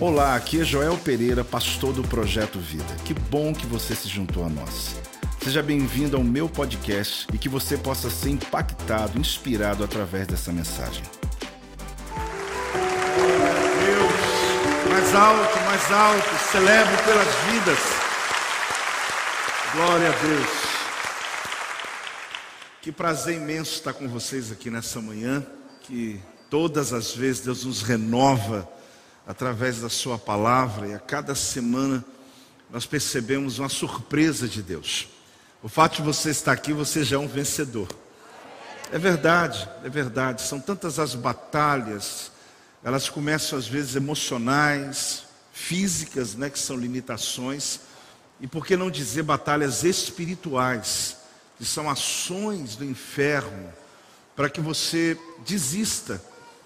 Olá, aqui é Joel Pereira, pastor do Projeto Vida. Que bom que você se juntou a nós. Seja bem-vindo ao meu podcast e que você possa ser impactado, inspirado através dessa mensagem. Deus, mais alto, mais alto, celebro pelas vidas. Glória a Deus. Que prazer imenso estar com vocês aqui nessa manhã. Que todas as vezes Deus nos renova através da Sua palavra e a cada semana nós percebemos uma surpresa de Deus. O fato de você estar aqui, você já é um vencedor. É verdade, é verdade. São tantas as batalhas, elas começam às vezes emocionais, físicas, né, que são limitações, e por que não dizer batalhas espirituais, que são ações do inferno, para que você desista.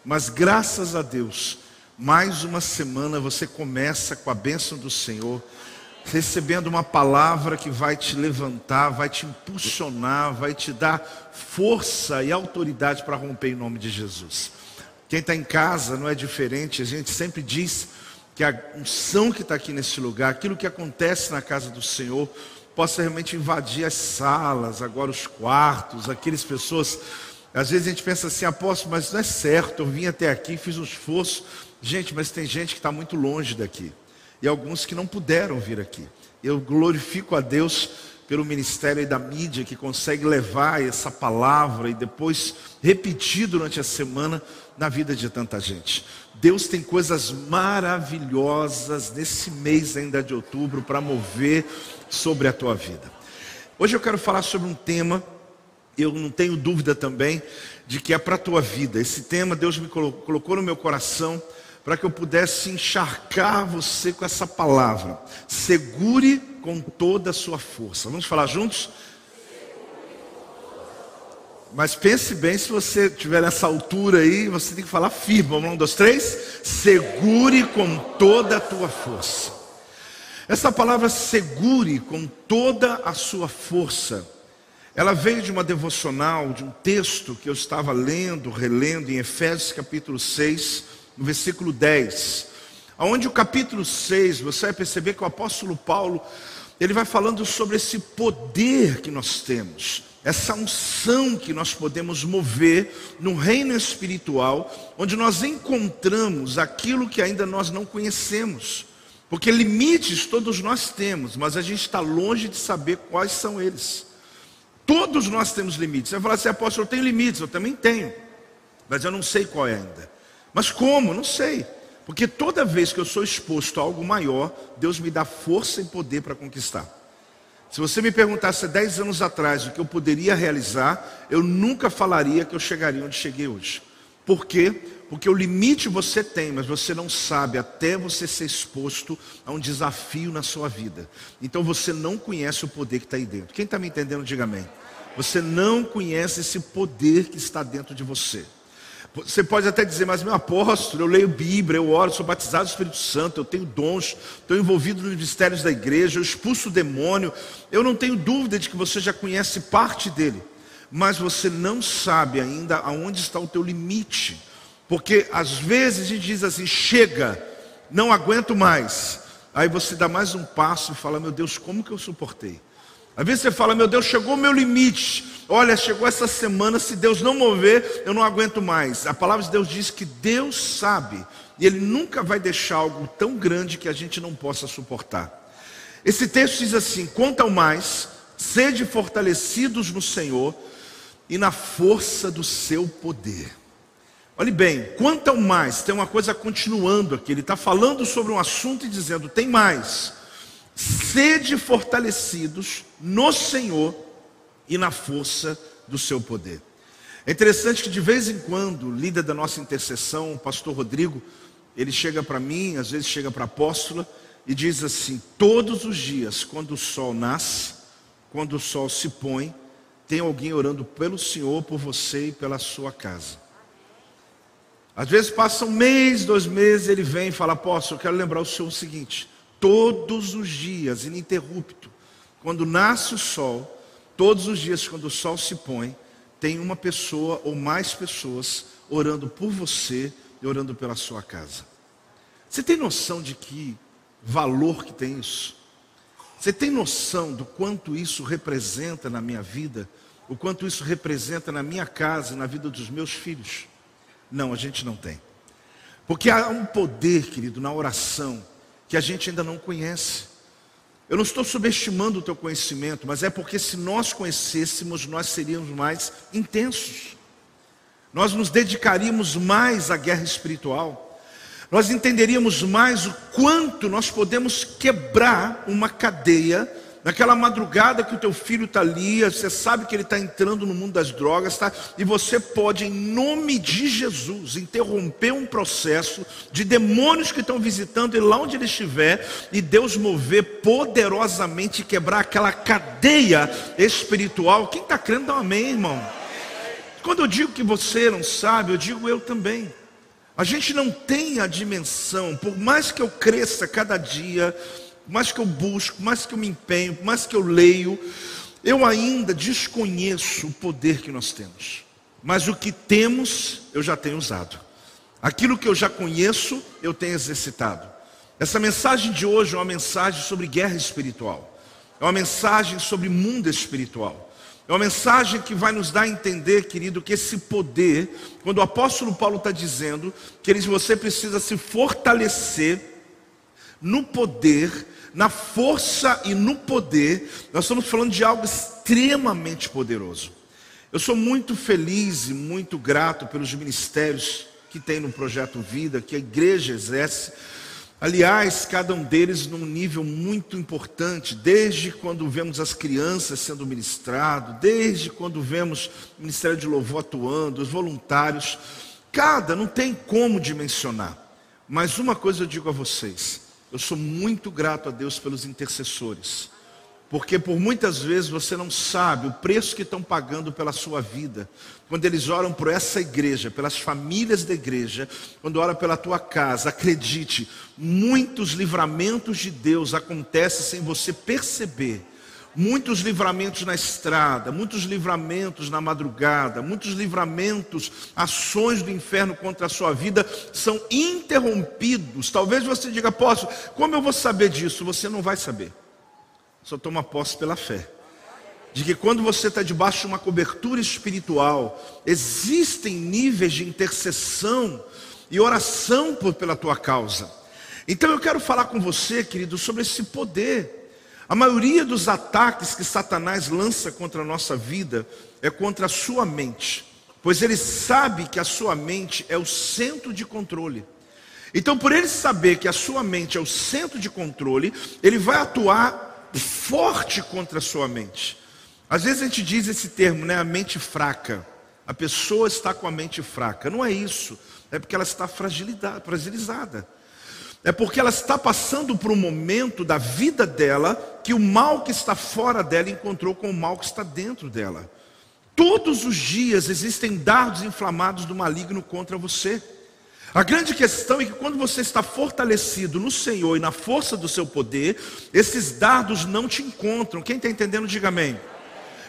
Mas graças a Deus, mais uma semana você começa com a bênção do Senhor, recebendo uma palavra que vai te levantar, vai te impulsionar, vai te dar força e autoridade para romper em nome de Jesus. Quem está em casa não é diferente, a gente sempre diz que a unção que está aqui nesse lugar, aquilo que acontece na casa do Senhor, possa realmente invadir as salas, agora os quartos, aquelas pessoas. Às vezes a gente pensa assim, apóstolo, mas não é certo, eu vim até aqui, fiz um esforço, Gente, mas tem gente que está muito longe daqui. E alguns que não puderam vir aqui. Eu glorifico a Deus pelo ministério e da mídia que consegue levar essa palavra e depois repetir durante a semana na vida de tanta gente. Deus tem coisas maravilhosas nesse mês ainda de outubro para mover sobre a tua vida. Hoje eu quero falar sobre um tema, eu não tenho dúvida também de que é para a tua vida. Esse tema Deus me colocou no meu coração para que eu pudesse encharcar você com essa palavra. Segure com toda a sua força. Vamos falar juntos? Mas pense bem se você estiver nessa altura aí, você tem que falar firme. Vamos lá, um, dois, três. Segure com toda a tua força. Essa palavra segure com toda a sua força. Ela veio de uma devocional, de um texto que eu estava lendo, relendo em Efésios capítulo 6 no versículo 10, onde o capítulo 6, você vai perceber que o apóstolo Paulo, ele vai falando sobre esse poder que nós temos, essa unção que nós podemos mover no reino espiritual, onde nós encontramos aquilo que ainda nós não conhecemos. Porque limites todos nós temos, mas a gente está longe de saber quais são eles. Todos nós temos limites. Você vai falar assim, apóstolo, eu tenho limites, eu também tenho, mas eu não sei qual é ainda. Mas como? Não sei. Porque toda vez que eu sou exposto a algo maior, Deus me dá força e poder para conquistar. Se você me perguntasse 10 anos atrás o que eu poderia realizar, eu nunca falaria que eu chegaria onde cheguei hoje. Por quê? Porque o limite você tem, mas você não sabe até você ser exposto a um desafio na sua vida. Então você não conhece o poder que está aí dentro. Quem está me entendendo, diga amém. Você não conhece esse poder que está dentro de você. Você pode até dizer, mas meu apóstolo, eu leio Bíblia, eu oro, sou batizado do Espírito Santo, eu tenho dons, estou envolvido nos mistérios da igreja, eu expulso o demônio. Eu não tenho dúvida de que você já conhece parte dele, mas você não sabe ainda aonde está o teu limite. Porque às vezes a gente diz assim: chega, não aguento mais. Aí você dá mais um passo e fala: meu Deus, como que eu suportei? Às vezes você fala: meu Deus, chegou o meu limite. Olha, chegou essa semana, se Deus não mover, eu não aguento mais. A palavra de Deus diz que Deus sabe, e Ele nunca vai deixar algo tão grande que a gente não possa suportar. Esse texto diz assim: quanto ao mais, sede fortalecidos no Senhor e na força do seu poder. Olhe bem, quanto ao mais, tem uma coisa continuando aqui, ele está falando sobre um assunto e dizendo: tem mais, sede fortalecidos no Senhor e na força do seu poder. É interessante que de vez em quando, o líder da nossa intercessão, o pastor Rodrigo, ele chega para mim, às vezes chega para a apóstola e diz assim: todos os dias, quando o sol nasce, quando o sol se põe, tem alguém orando pelo Senhor, por você e pela sua casa. Às vezes passa um mês, dois meses, ele vem e fala: Apóstolo, eu quero lembrar o senhor o seguinte: todos os dias, ininterrupto, quando nasce o sol, Todos os dias, quando o sol se põe, tem uma pessoa ou mais pessoas orando por você e orando pela sua casa. Você tem noção de que valor que tem isso? Você tem noção do quanto isso representa na minha vida? O quanto isso representa na minha casa e na vida dos meus filhos? Não, a gente não tem. Porque há um poder, querido, na oração que a gente ainda não conhece. Eu não estou subestimando o teu conhecimento, mas é porque se nós conhecêssemos, nós seríamos mais intensos. Nós nos dedicaríamos mais à guerra espiritual nós entenderíamos mais o quanto nós podemos quebrar uma cadeia. Naquela madrugada que o teu filho está ali, você sabe que ele está entrando no mundo das drogas, tá? E você pode, em nome de Jesus, interromper um processo de demônios que estão visitando ele lá onde ele estiver, e Deus mover poderosamente quebrar aquela cadeia espiritual. Quem está crendo, dá um amém, irmão. Quando eu digo que você não sabe, eu digo eu também. A gente não tem a dimensão, por mais que eu cresça cada dia, por mais que eu busco, por mais que eu me empenho, por mais que eu leio, eu ainda desconheço o poder que nós temos. Mas o que temos, eu já tenho usado. Aquilo que eu já conheço, eu tenho exercitado. Essa mensagem de hoje é uma mensagem sobre guerra espiritual. É uma mensagem sobre mundo espiritual. É uma mensagem que vai nos dar a entender, querido, que esse poder, quando o apóstolo Paulo está dizendo que você precisa se fortalecer no poder, na força e no poder, nós estamos falando de algo extremamente poderoso. Eu sou muito feliz e muito grato pelos ministérios que tem no projeto Vida, que a igreja exerce Aliás, cada um deles num nível muito importante, desde quando vemos as crianças sendo ministrado, desde quando vemos o Ministério de Louvor atuando, os voluntários, cada não tem como dimensionar. Mas uma coisa eu digo a vocês, eu sou muito grato a Deus pelos intercessores. Porque por muitas vezes você não sabe o preço que estão pagando pela sua vida. Quando eles oram por essa igreja, pelas famílias da igreja, quando oram pela tua casa, acredite, muitos livramentos de Deus acontecem sem você perceber. Muitos livramentos na estrada, muitos livramentos na madrugada, muitos livramentos, ações do inferno contra a sua vida são interrompidos. Talvez você diga, posso, como eu vou saber disso? Você não vai saber só toma posse pela fé. De que quando você está debaixo de uma cobertura espiritual, existem níveis de intercessão e oração por, pela tua causa. Então eu quero falar com você, querido, sobre esse poder. A maioria dos ataques que Satanás lança contra a nossa vida é contra a sua mente, pois ele sabe que a sua mente é o centro de controle. Então, por ele saber que a sua mente é o centro de controle, ele vai atuar forte contra a sua mente. Às vezes a gente diz esse termo, né? A mente fraca. A pessoa está com a mente fraca. Não é isso. É porque ela está fragilizada. É porque ela está passando por um momento da vida dela que o mal que está fora dela encontrou com o mal que está dentro dela. Todos os dias existem dardos inflamados do maligno contra você. A grande questão é que quando você está fortalecido no Senhor e na força do seu poder, esses dardos não te encontram. Quem está entendendo, diga amém.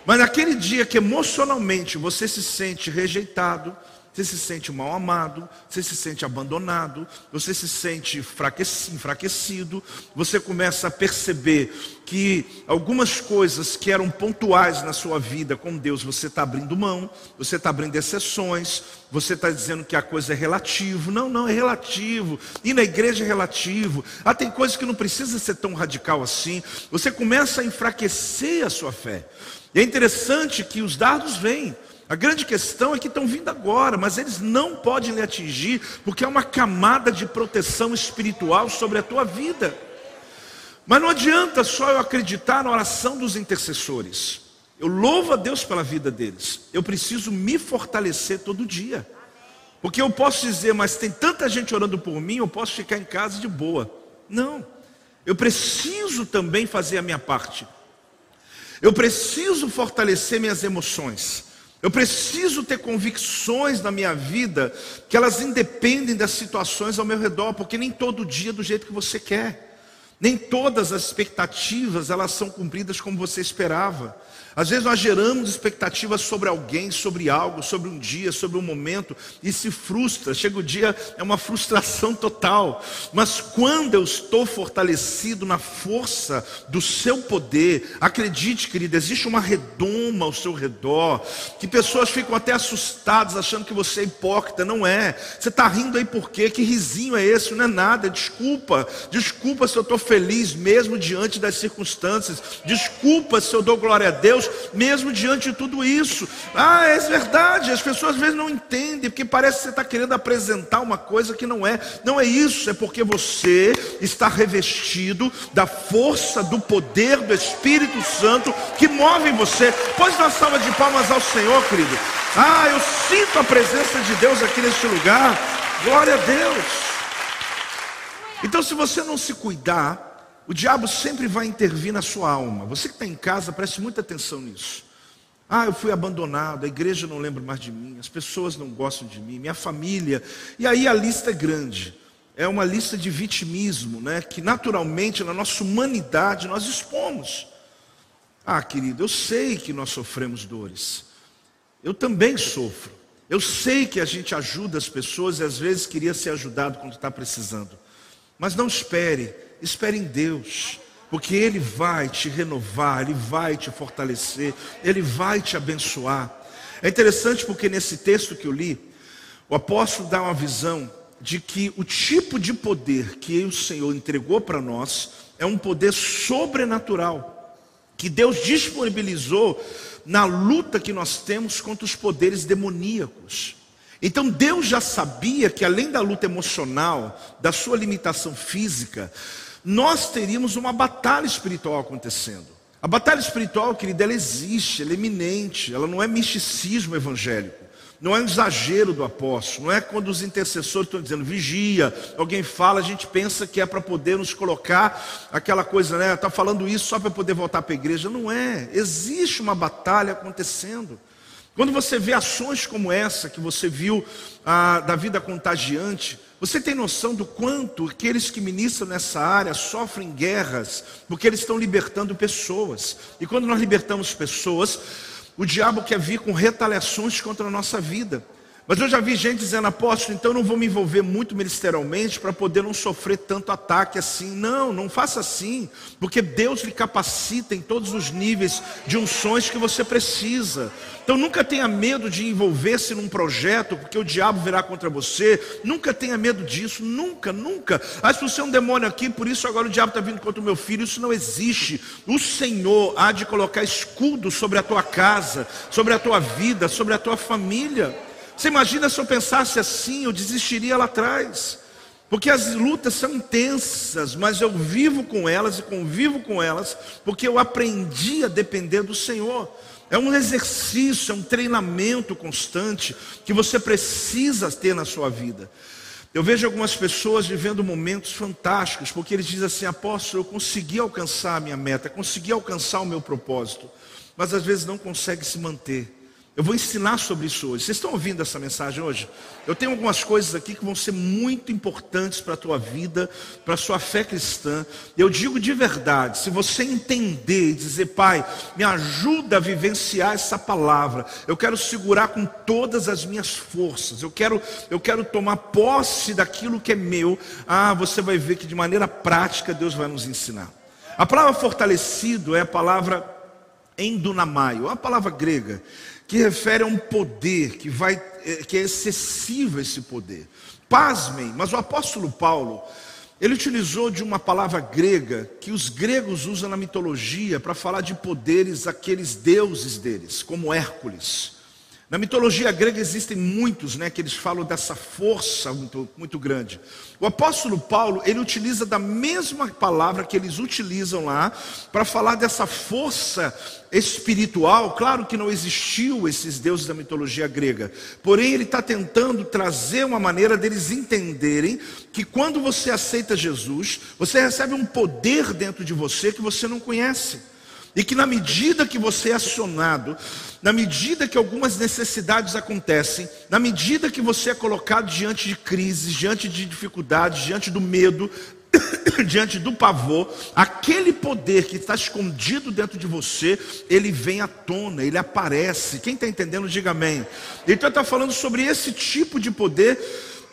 Mas naquele dia que emocionalmente você se sente rejeitado, você se sente mal amado, você se sente abandonado, você se sente enfraquecido, você começa a perceber que algumas coisas que eram pontuais na sua vida com Deus, você está abrindo mão, você está abrindo exceções, você está dizendo que a coisa é relativo. Não, não, é relativo. E na igreja é relativo. Ah, tem coisas que não precisa ser tão radical assim. Você começa a enfraquecer a sua fé. E é interessante que os dados vêm. A grande questão é que estão vindo agora, mas eles não podem lhe atingir, porque é uma camada de proteção espiritual sobre a tua vida. Mas não adianta só eu acreditar na oração dos intercessores. Eu louvo a Deus pela vida deles. Eu preciso me fortalecer todo dia. Porque eu posso dizer, mas tem tanta gente orando por mim, eu posso ficar em casa de boa. Não. Eu preciso também fazer a minha parte. Eu preciso fortalecer minhas emoções. Eu preciso ter convicções na minha vida que elas independem das situações ao meu redor, porque nem todo dia é do jeito que você quer. Nem todas as expectativas elas são cumpridas como você esperava. Às vezes nós geramos expectativas sobre alguém, sobre algo, sobre um dia, sobre um momento e se frustra. Chega o dia, é uma frustração total. Mas quando eu estou fortalecido na força do seu poder, acredite, querida, existe uma redoma ao seu redor, que pessoas ficam até assustadas, achando que você é hipócrita. Não é. Você está rindo aí por quê? Que risinho é esse? Não é nada. Desculpa. Desculpa se eu estou feliz mesmo diante das circunstâncias. Desculpa se eu dou glória a Deus mesmo diante de tudo isso. Ah, é verdade, as pessoas às vezes não entendem, porque parece que você está querendo apresentar uma coisa que não é. Não é isso, é porque você está revestido da força, do poder do Espírito Santo que move você. Pode dar uma salva de palmas ao Senhor, querido. Ah, eu sinto a presença de Deus aqui neste lugar. Glória a Deus. Então, se você não se cuidar, o diabo sempre vai intervir na sua alma. Você que está em casa, preste muita atenção nisso. Ah, eu fui abandonado, a igreja não lembra mais de mim, as pessoas não gostam de mim, minha família. E aí a lista é grande. É uma lista de vitimismo, né? Que naturalmente na nossa humanidade nós expomos. Ah, querido, eu sei que nós sofremos dores. Eu também sofro. Eu sei que a gente ajuda as pessoas e às vezes queria ser ajudado quando está precisando. Mas não espere Espere em Deus, porque Ele vai te renovar, Ele vai te fortalecer, Ele vai te abençoar. É interessante porque nesse texto que eu li, o apóstolo dá uma visão de que o tipo de poder que o Senhor entregou para nós é um poder sobrenatural, que Deus disponibilizou na luta que nós temos contra os poderes demoníacos. Então Deus já sabia que além da luta emocional, da sua limitação física, nós teríamos uma batalha espiritual acontecendo. A batalha espiritual, querida, ela existe, ela é iminente, ela não é misticismo evangélico, não é um exagero do apóstolo, não é quando os intercessores estão dizendo vigia, alguém fala, a gente pensa que é para poder nos colocar aquela coisa, né? Está falando isso só para poder voltar para a igreja. Não é, existe uma batalha acontecendo. Quando você vê ações como essa que você viu ah, da vida contagiante, você tem noção do quanto aqueles que ministram nessa área sofrem guerras, porque eles estão libertando pessoas. E quando nós libertamos pessoas, o diabo quer vir com retaliações contra a nossa vida. Mas eu já vi gente dizendo, apóstolo, então eu não vou me envolver muito ministerialmente para poder não sofrer tanto ataque assim. Não, não faça assim, porque Deus lhe capacita em todos os níveis de unções que você precisa. Então nunca tenha medo de envolver-se num projeto, porque o diabo virá contra você. Nunca tenha medo disso, nunca, nunca. Ah, se você é um demônio aqui, por isso agora o diabo está vindo contra o meu filho. Isso não existe. O Senhor há de colocar escudo sobre a tua casa, sobre a tua vida, sobre a tua família. Você imagina se eu pensasse assim, eu desistiria lá atrás. Porque as lutas são intensas, mas eu vivo com elas e convivo com elas, porque eu aprendi a depender do Senhor. É um exercício, é um treinamento constante que você precisa ter na sua vida. Eu vejo algumas pessoas vivendo momentos fantásticos, porque eles dizem assim: apóstolo, eu consegui alcançar a minha meta, consegui alcançar o meu propósito, mas às vezes não consegue se manter. Eu vou ensinar sobre isso hoje. Vocês estão ouvindo essa mensagem hoje? Eu tenho algumas coisas aqui que vão ser muito importantes para a tua vida, para a sua fé cristã. Eu digo de verdade, se você entender e dizer, Pai, me ajuda a vivenciar essa palavra. Eu quero segurar com todas as minhas forças. Eu quero, eu quero tomar posse daquilo que é meu. Ah, você vai ver que de maneira prática Deus vai nos ensinar. A palavra fortalecido é a palavra endunamaio, é uma palavra grega que refere a um poder que vai é, que é excessivo esse poder. Pasmem, mas o apóstolo Paulo, ele utilizou de uma palavra grega que os gregos usam na mitologia para falar de poderes aqueles deuses deles, como Hércules. Na mitologia grega existem muitos, né, que eles falam dessa força muito, muito grande. O apóstolo Paulo, ele utiliza da mesma palavra que eles utilizam lá para falar dessa força espiritual. Claro que não existiu esses deuses da mitologia grega, porém ele está tentando trazer uma maneira deles entenderem que quando você aceita Jesus, você recebe um poder dentro de você que você não conhece. E que na medida que você é acionado, na medida que algumas necessidades acontecem, na medida que você é colocado diante de crises, diante de dificuldades, diante do medo, diante do pavor, aquele poder que está escondido dentro de você, ele vem à tona, ele aparece. Quem está entendendo, diga amém. Então, está falando sobre esse tipo de poder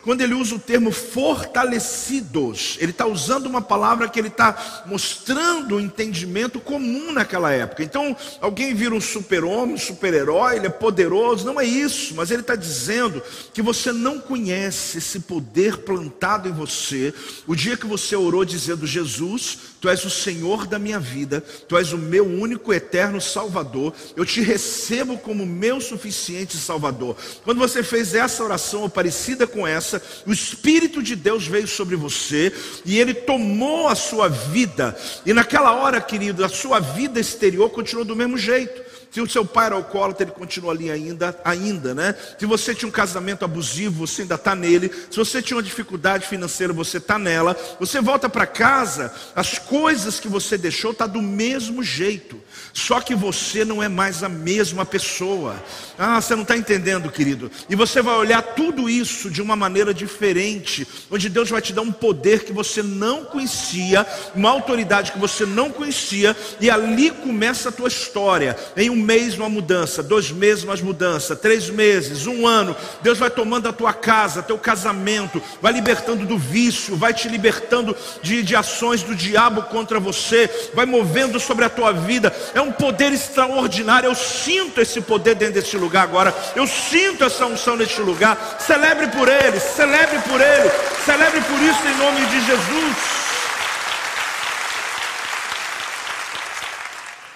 quando ele usa o termo fortalecidos, ele está usando uma palavra que ele está mostrando o entendimento comum naquela época. Então, alguém vira um super-homem, um super-herói, ele é poderoso, não é isso, mas ele está dizendo que você não conhece esse poder plantado em você. O dia que você orou dizendo: Jesus, tu és o Senhor da minha vida, tu és o meu único eterno Salvador, eu te recebo como meu suficiente Salvador. Quando você fez essa oração ou parecida com essa, o Espírito de Deus veio sobre você e ele tomou a sua vida. E naquela hora, querido, a sua vida exterior continuou do mesmo jeito. Se o seu pai era alcoólatra, ele continua ali ainda, ainda, né? Se você tinha um casamento abusivo, você ainda está nele. Se você tinha uma dificuldade financeira, você está nela. Você volta para casa, as coisas que você deixou tá do mesmo jeito. Só que você não é mais a mesma pessoa. Ah, você não está entendendo, querido. E você vai olhar tudo isso de uma maneira diferente, onde Deus vai te dar um poder que você não conhecia, uma autoridade que você não conhecia, e ali começa a tua história. Em um mês uma mudança, dois meses uma mudança, três meses, um ano, Deus vai tomando a tua casa, teu casamento, vai libertando do vício, vai te libertando de, de ações do diabo contra você, vai movendo sobre a tua vida. É um poder extraordinário. Eu sinto esse poder dentro desse lugar agora. Eu sinto essa unção neste lugar. Celebre por ele, celebre por ele, celebre por isso em nome de Jesus.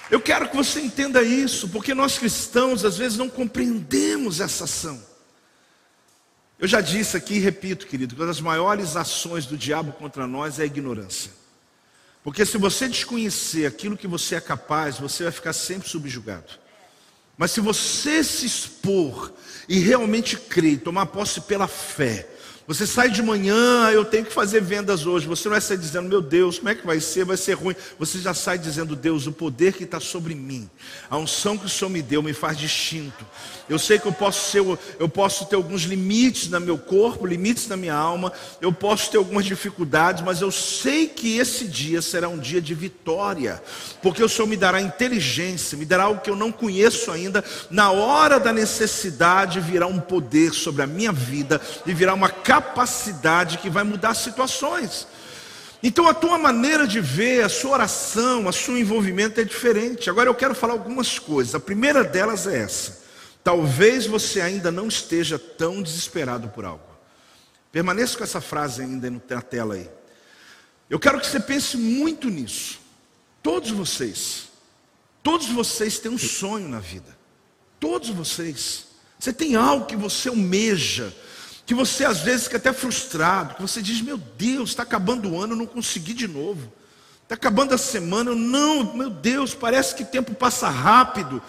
Eu quero que você entenda isso, porque nós cristãos às vezes não compreendemos essa ação. Eu já disse aqui e repito, querido, que uma das maiores ações do diabo contra nós é a ignorância. Porque se você desconhecer aquilo que você é capaz, você vai ficar sempre subjugado. Mas se você se expor e realmente crer, tomar posse pela fé, você sai de manhã, eu tenho que fazer vendas hoje. Você não vai sair dizendo, meu Deus, como é que vai ser? Vai ser ruim. Você já sai dizendo, Deus, o poder que está sobre mim, a unção que o Senhor me deu me faz distinto. Eu sei que eu posso, ser, eu posso ter alguns limites no meu corpo, limites na minha alma, eu posso ter algumas dificuldades, mas eu sei que esse dia será um dia de vitória, porque o Senhor me dará inteligência, me dará algo que eu não conheço ainda. Na hora da necessidade virá um poder sobre a minha vida e virá uma capacidade que vai mudar situações. Então a tua maneira de ver, a sua oração, o seu envolvimento é diferente. Agora eu quero falar algumas coisas. A primeira delas é essa. Talvez você ainda não esteja tão desesperado por algo. Permaneça com essa frase ainda na tela aí. Eu quero que você pense muito nisso. Todos vocês, todos vocês têm um sonho na vida. Todos vocês. Você tem algo que você almeja, que você às vezes fica até frustrado, que você diz: Meu Deus, está acabando o ano, eu não consegui de novo. Está acabando a semana, eu não, meu Deus, parece que o tempo passa rápido.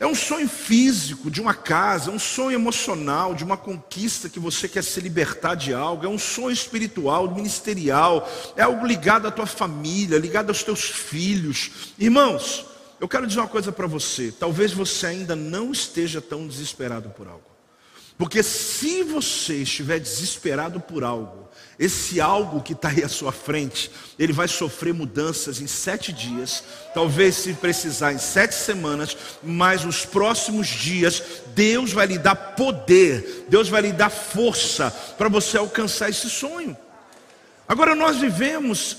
É um sonho físico de uma casa, é um sonho emocional de uma conquista que você quer se libertar de algo, é um sonho espiritual, ministerial, é algo ligado à tua família, ligado aos teus filhos. Irmãos, eu quero dizer uma coisa para você: talvez você ainda não esteja tão desesperado por algo. Porque se você estiver desesperado por algo, esse algo que está aí à sua frente, ele vai sofrer mudanças em sete dias, talvez se precisar em sete semanas, mas nos próximos dias, Deus vai lhe dar poder, Deus vai lhe dar força para você alcançar esse sonho. Agora nós vivemos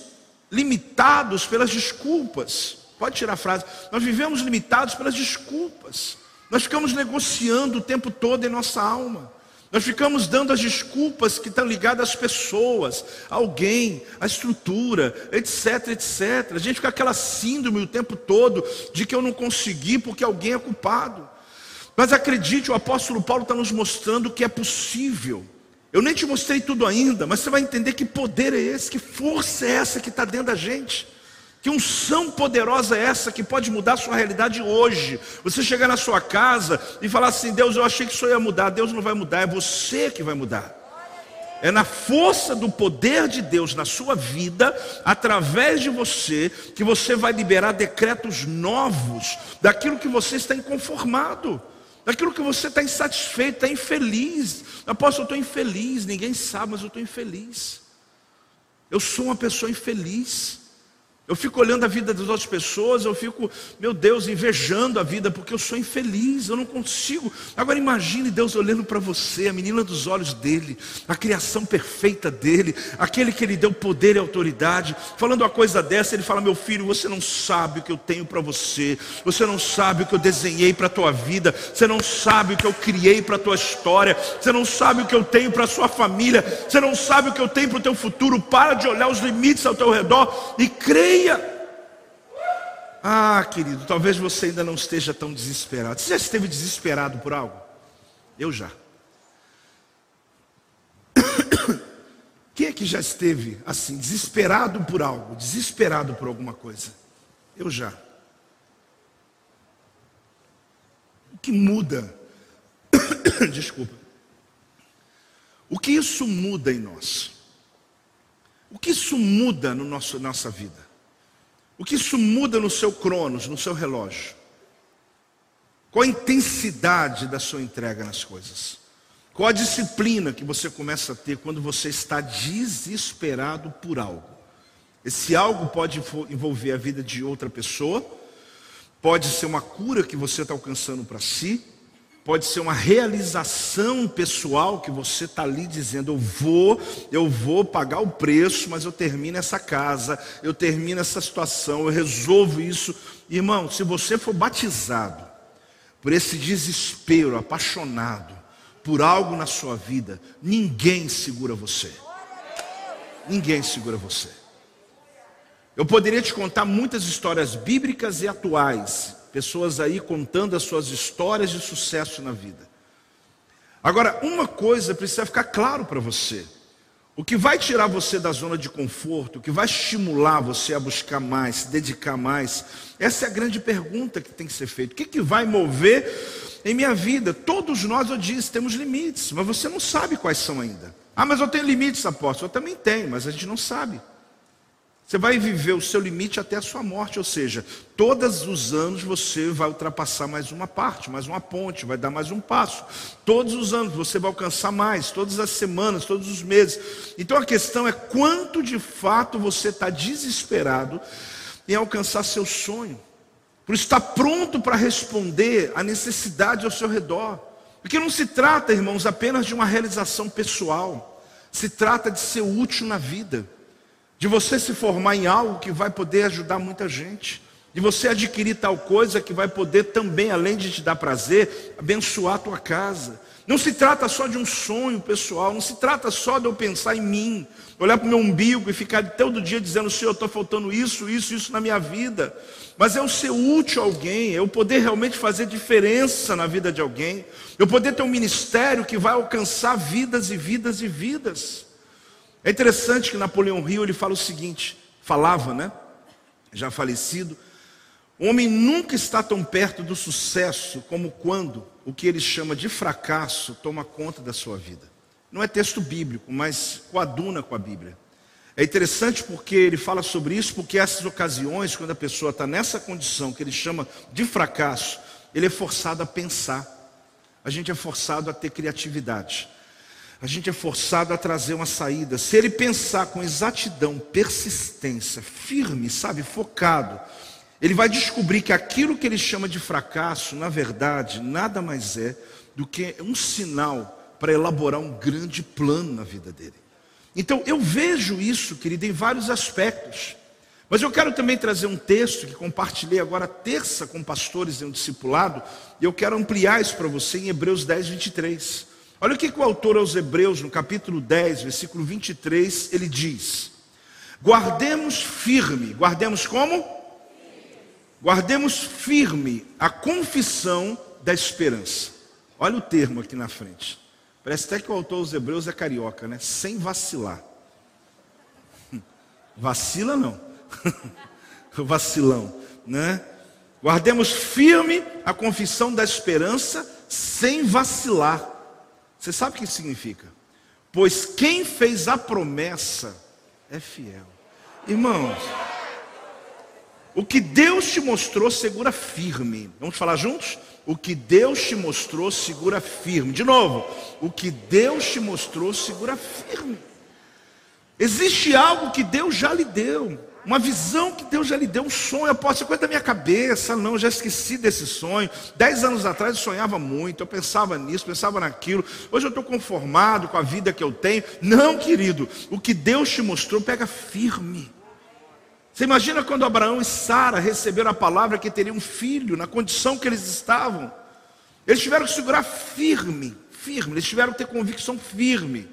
limitados pelas desculpas. Pode tirar a frase. Nós vivemos limitados pelas desculpas. Nós ficamos negociando o tempo todo em nossa alma. Nós ficamos dando as desculpas que estão ligadas às pessoas, a alguém, à estrutura, etc, etc. A gente fica aquela síndrome o tempo todo de que eu não consegui porque alguém é culpado. Mas acredite, o apóstolo Paulo está nos mostrando que é possível. Eu nem te mostrei tudo ainda, mas você vai entender que poder é esse, que força é essa que está dentro da gente. Que unção poderosa é essa que pode mudar a sua realidade hoje? Você chegar na sua casa e falar assim: Deus, eu achei que isso ia mudar. Deus não vai mudar, é você que vai mudar. É na força do poder de Deus na sua vida, através de você, que você vai liberar decretos novos daquilo que você está inconformado, daquilo que você está insatisfeito, está infeliz. Apóstolo, eu estou infeliz, ninguém sabe, mas eu estou infeliz. Eu sou uma pessoa infeliz. Eu fico olhando a vida das outras pessoas, eu fico, meu Deus, invejando a vida, porque eu sou infeliz, eu não consigo. Agora imagine Deus olhando para você, a menina dos olhos dele, a criação perfeita dele, aquele que ele deu poder e autoridade, falando uma coisa dessa, ele fala: Meu filho, você não sabe o que eu tenho para você, você não sabe o que eu desenhei para a tua vida, você não sabe o que eu criei para a tua história, você não sabe o que eu tenho para a sua família, você não sabe o que eu tenho para o teu futuro. Para de olhar os limites ao teu redor e creia creia. Ah, querido, talvez você ainda não esteja tão desesperado. Você já esteve desesperado por algo? Eu já. Quem é que já esteve assim, desesperado por algo, desesperado por alguma coisa? Eu já. O que muda? Desculpa. O que isso muda em nós? O que isso muda no nosso nossa vida? O que isso muda no seu cronos, no seu relógio? Qual a intensidade da sua entrega nas coisas? Qual a disciplina que você começa a ter quando você está desesperado por algo? Esse algo pode envolver a vida de outra pessoa, pode ser uma cura que você está alcançando para si, pode ser uma realização pessoal que você está ali dizendo: eu vou, eu vou pagar o preço, mas eu termino essa casa, eu termino essa situação, eu resolvo isso. Irmão, se você for batizado por esse desespero apaixonado por algo na sua vida, ninguém segura você. Ninguém segura você. Eu poderia te contar muitas histórias bíblicas e atuais pessoas aí contando as suas histórias de sucesso na vida. Agora, uma coisa precisa ficar claro para você. O que vai tirar você da zona de conforto, o que vai estimular você a buscar mais, se dedicar mais, essa é a grande pergunta que tem que ser feita. O que, que vai mover em minha vida? Todos nós, eu disse, temos limites, mas você não sabe quais são ainda. Ah, mas eu tenho limites, apóstolo. Eu também tenho, mas a gente não sabe. Você vai viver o seu limite até a sua morte, ou seja, todos os anos você vai ultrapassar mais uma parte, mais uma ponte, vai dar mais um passo. Todos os anos você vai alcançar mais, todas as semanas, todos os meses. Então a questão é quanto de fato você está desesperado em alcançar seu sonho. Por estar pronto para responder à necessidade ao seu redor. Porque não se trata, irmãos, apenas de uma realização pessoal. Se trata de ser útil na vida de você se formar em algo que vai poder ajudar muita gente, de você adquirir tal coisa que vai poder também, além de te dar prazer, abençoar a tua casa. Não se trata só de um sonho pessoal, não se trata só de eu pensar em mim, olhar para o meu umbigo e ficar todo dia dizendo, Senhor, estou faltando isso, isso, isso na minha vida. Mas é o ser útil a alguém, é o poder realmente fazer diferença na vida de alguém, eu poder ter um ministério que vai alcançar vidas e vidas e vidas. É interessante que Napoleão Hill ele fala o seguinte, falava, né? Já falecido, o homem nunca está tão perto do sucesso como quando o que ele chama de fracasso toma conta da sua vida. Não é texto bíblico, mas coaduna com a Bíblia. É interessante porque ele fala sobre isso, porque essas ocasiões, quando a pessoa está nessa condição que ele chama de fracasso, ele é forçado a pensar. A gente é forçado a ter criatividade a gente é forçado a trazer uma saída. Se ele pensar com exatidão, persistência, firme, sabe, focado, ele vai descobrir que aquilo que ele chama de fracasso, na verdade, nada mais é do que um sinal para elaborar um grande plano na vida dele. Então, eu vejo isso, querido, em vários aspectos. Mas eu quero também trazer um texto que compartilhei agora terça com pastores em um discipulado, e eu quero ampliar isso para você em Hebreus 10, 23. Olha o que, o autor aos Hebreus, no capítulo 10, versículo 23, ele diz: Guardemos firme, guardemos como? Guardemos firme a confissão da esperança. Olha o termo aqui na frente. Parece até que o autor aos Hebreus é carioca, né? Sem vacilar. Vacila não. Vacilão, né? Guardemos firme a confissão da esperança sem vacilar você sabe o que significa? Pois quem fez a promessa é fiel. Irmãos, o que Deus te mostrou, segura firme. Vamos falar juntos? O que Deus te mostrou, segura firme. De novo, o que Deus te mostrou, segura firme. Existe algo que Deus já lhe deu, uma visão que Deus já lhe deu, um sonho. Eu posso coisa da minha cabeça, não, já esqueci desse sonho. Dez anos atrás eu sonhava muito, eu pensava nisso, pensava naquilo. Hoje eu estou conformado com a vida que eu tenho. Não, querido, o que Deus te mostrou, pega firme. Você imagina quando Abraão e Sara receberam a palavra que teriam um filho, na condição que eles estavam. Eles tiveram que segurar firme, firme, eles tiveram que ter convicção firme.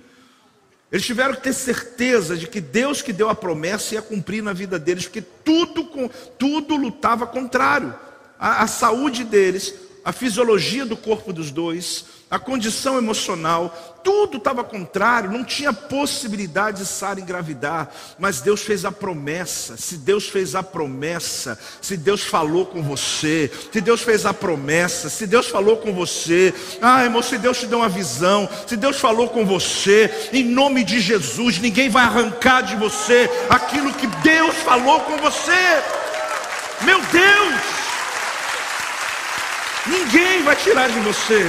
Eles tiveram que ter certeza de que Deus que deu a promessa ia cumprir na vida deles, porque tudo, tudo lutava contrário. A, a saúde deles, a fisiologia do corpo dos dois, a condição emocional, tudo estava contrário, não tinha possibilidade de Sara engravidar, mas Deus fez a promessa. Se Deus fez a promessa, se Deus falou com você, se Deus fez a promessa, se Deus falou com você, ah, irmão, se Deus te deu uma visão, se Deus falou com você, em nome de Jesus, ninguém vai arrancar de você aquilo que Deus falou com você. Meu Deus! Ninguém vai tirar de você.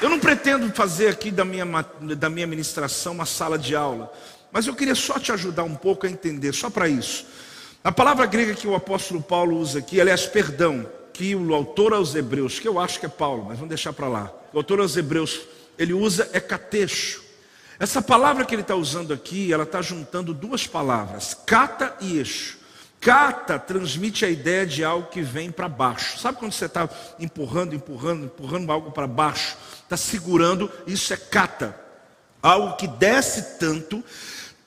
Eu não pretendo fazer aqui da minha, da minha ministração uma sala de aula, mas eu queria só te ajudar um pouco a entender, só para isso. A palavra grega que o apóstolo Paulo usa aqui, aliás, perdão, que o autor aos Hebreus, que eu acho que é Paulo, mas vamos deixar para lá. O autor aos Hebreus, ele usa é cateixo. Essa palavra que ele está usando aqui, ela está juntando duas palavras, cata e eixo. Cata transmite a ideia de algo que vem para baixo. Sabe quando você está empurrando, empurrando, empurrando algo para baixo? Está segurando, isso é cata. Algo que desce tanto,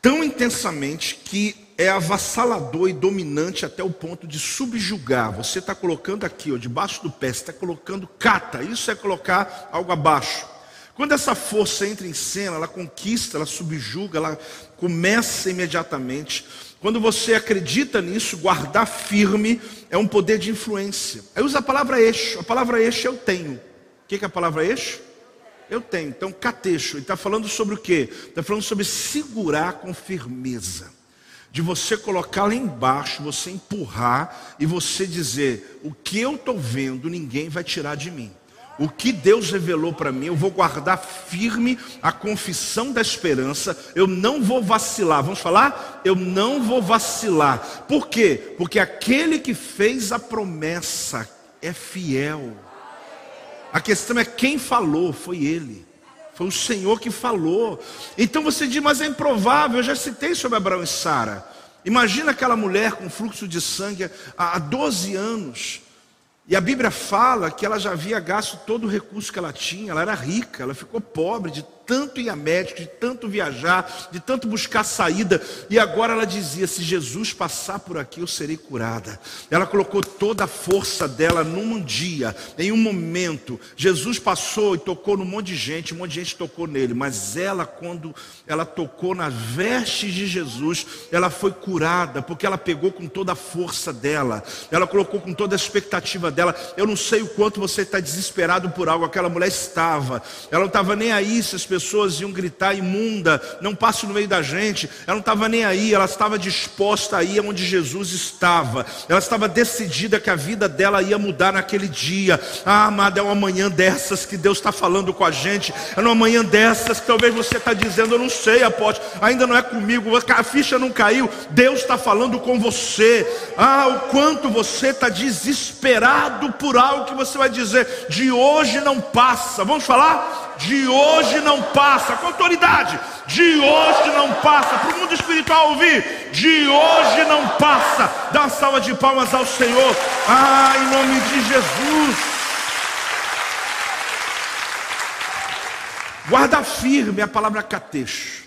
tão intensamente, que é avassalador e dominante até o ponto de subjugar. Você está colocando aqui, ó, debaixo do pé, você está colocando cata. Isso é colocar algo abaixo. Quando essa força entra em cena, ela conquista, ela subjuga, ela começa imediatamente. Quando você acredita nisso, guardar firme é um poder de influência. Aí usa a palavra eixo. A palavra eixo eu tenho. O que é a palavra eixo? Eu tenho. Então, cateixo. Ele está falando sobre o quê? Está falando sobre segurar com firmeza. De você colocar lá embaixo, você empurrar e você dizer: o que eu estou vendo, ninguém vai tirar de mim o que Deus revelou para mim, eu vou guardar firme a confissão da esperança, eu não vou vacilar. Vamos falar? Eu não vou vacilar. Por quê? Porque aquele que fez a promessa é fiel. A questão é quem falou, foi ele. Foi o Senhor que falou. Então você diz, mas é improvável. Eu já citei sobre Abraão e Sara. Imagina aquela mulher com fluxo de sangue há 12 anos. E a Bíblia fala que ela já havia gasto todo o recurso que ela tinha, ela era rica, ela ficou pobre de tanto ir a médico, de tanto viajar, de tanto buscar saída, e agora ela dizia: se Jesus passar por aqui, eu serei curada. Ela colocou toda a força dela num dia, em um momento. Jesus passou e tocou num monte de gente, um monte de gente tocou nele, mas ela, quando ela tocou nas vestes de Jesus, ela foi curada, porque ela pegou com toda a força dela, ela colocou com toda a expectativa dela. Eu não sei o quanto você está desesperado por algo, aquela mulher estava, ela não estava nem aí se as pessoas pessoas iam gritar imunda, não passe no meio da gente. Ela não estava nem aí, ela estava disposta a ir onde Jesus estava. Ela estava decidida que a vida dela ia mudar naquele dia. Ah, amada, é uma manhã dessas que Deus está falando com a gente. É uma manhã dessas que talvez você está dizendo, eu não sei, apóstolo, ainda não é comigo, a ficha não caiu. Deus está falando com você. Ah, o quanto você está desesperado por algo que você vai dizer, de hoje não passa. Vamos falar? De hoje não passa, com autoridade, de hoje não passa, para o mundo espiritual ouvir, de hoje não passa. Dá uma salva de palmas ao Senhor, ah, em nome de Jesus. Guarda firme a palavra cateixo.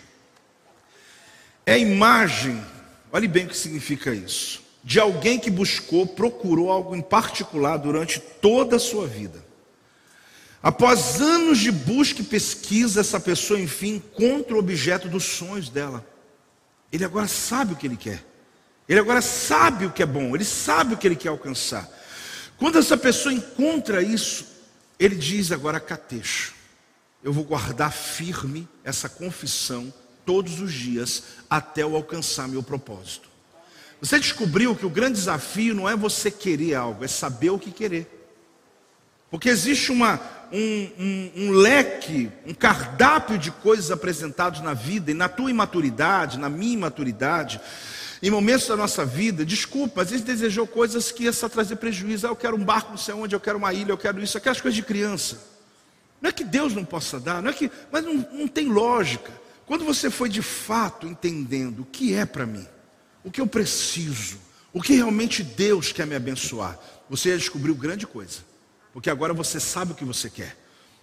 É a imagem, olhe bem o que significa isso, de alguém que buscou, procurou algo em particular durante toda a sua vida. Após anos de busca e pesquisa, essa pessoa enfim encontra o objeto dos sonhos dela. Ele agora sabe o que ele quer. Ele agora sabe o que é bom, ele sabe o que ele quer alcançar. Quando essa pessoa encontra isso, ele diz agora cateixo. Eu vou guardar firme essa confissão todos os dias até eu alcançar meu propósito. Você descobriu que o grande desafio não é você querer algo, é saber o que querer. Porque existe uma, um, um, um, leque, um cardápio de coisas apresentados na vida, e na tua imaturidade, na minha imaturidade, em momentos da nossa vida, desculpa, às vezes desejou coisas que ia só trazer prejuízo. Ah, eu quero um barco, não sei onde, eu quero uma ilha, eu quero isso, aquelas coisas de criança. Não é que Deus não possa dar, não é que, mas não, não tem lógica. Quando você foi de fato entendendo o que é para mim, o que eu preciso, o que realmente Deus quer me abençoar, você já descobriu grande coisa. Porque agora você sabe o que você quer.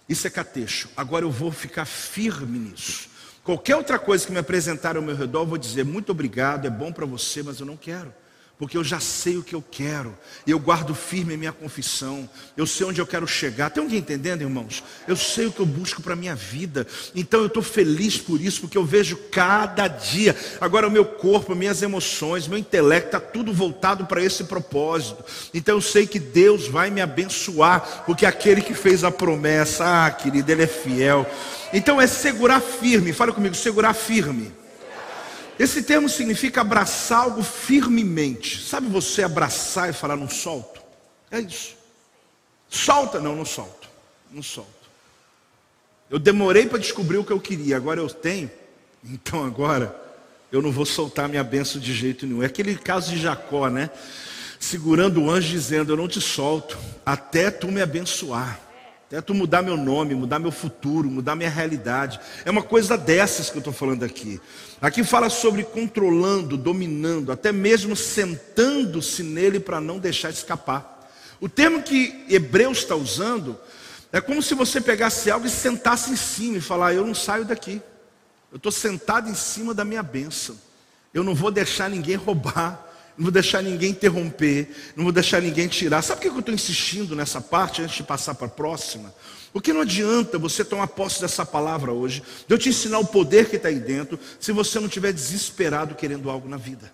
Isso é cateixo. Agora eu vou ficar firme nisso. Qualquer outra coisa que me apresentar ao meu redor, eu vou dizer muito obrigado, é bom para você, mas eu não quero porque eu já sei o que eu quero, e eu guardo firme a minha confissão, eu sei onde eu quero chegar. Tem alguém entendendo, irmãos? Eu sei o que eu busco para a minha vida, então eu estou feliz por isso, porque eu vejo cada dia. Agora, o meu corpo, minhas emoções, meu intelecto, está tudo voltado para esse propósito. Então eu sei que Deus vai me abençoar, porque aquele que fez a promessa, ah, querido, Ele é fiel. Então é segurar firme, fala comigo, segurar firme. Esse termo significa abraçar algo firmemente. Sabe você abraçar e falar, não solto? É isso. Solta? Não, não solto. Não solto. Eu demorei para descobrir o que eu queria, agora eu tenho. Então agora eu não vou soltar minha benção de jeito nenhum. É aquele caso de Jacó, né? Segurando o anjo dizendo: Eu não te solto até tu me abençoar. Tento mudar meu nome, mudar meu futuro, mudar minha realidade. É uma coisa dessas que eu estou falando aqui. Aqui fala sobre controlando, dominando, até mesmo sentando-se nele para não deixar escapar. O termo que Hebreus está usando é como se você pegasse algo e sentasse em cima e falar: Eu não saio daqui. Eu estou sentado em cima da minha bênção. Eu não vou deixar ninguém roubar não vou deixar ninguém interromper, não vou deixar ninguém tirar. Sabe por que eu estou insistindo nessa parte antes de passar para a próxima? Porque não adianta você tomar posse dessa palavra hoje, de eu te ensinar o poder que está aí dentro, se você não estiver desesperado querendo algo na vida.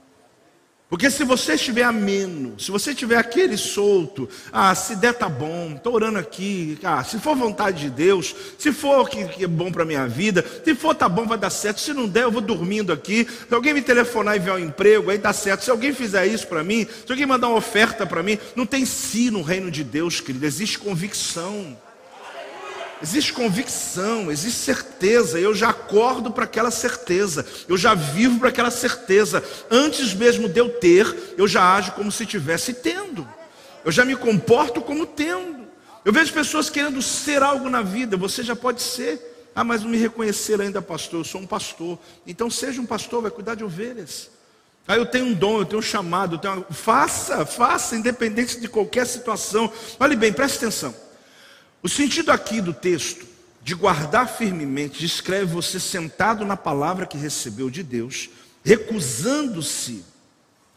Porque se você estiver ameno, se você estiver aquele solto, ah, se der tá bom, estou orando aqui, ah, se for vontade de Deus, se for que, que é bom para minha vida, se for tá bom, vai dar certo, se não der, eu vou dormindo aqui, se alguém me telefonar e ver um emprego, aí dá certo, se alguém fizer isso para mim, se alguém mandar uma oferta para mim, não tem si no reino de Deus, querido, existe convicção. Existe convicção, existe certeza. Eu já acordo para aquela certeza. Eu já vivo para aquela certeza. Antes mesmo de eu ter, eu já ajo como se tivesse tendo. Eu já me comporto como tendo. Eu vejo pessoas querendo ser algo na vida. Você já pode ser. Ah, mas não me reconhecer ainda, pastor. Eu sou um pastor. Então seja um pastor, vai cuidar de ovelhas. Ah, eu tenho um dom, eu tenho um chamado. Eu tenho uma... Faça, faça, independente de qualquer situação. Olhe bem, preste atenção. O sentido aqui do texto, de guardar firmemente, descreve você sentado na palavra que recebeu de Deus, recusando-se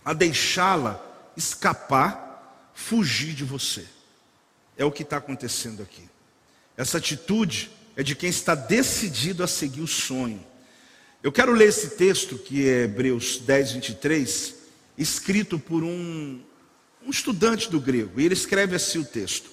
a deixá-la escapar, fugir de você. É o que está acontecendo aqui. Essa atitude é de quem está decidido a seguir o sonho. Eu quero ler esse texto, que é Hebreus 10, 23, escrito por um, um estudante do grego. E ele escreve assim o texto: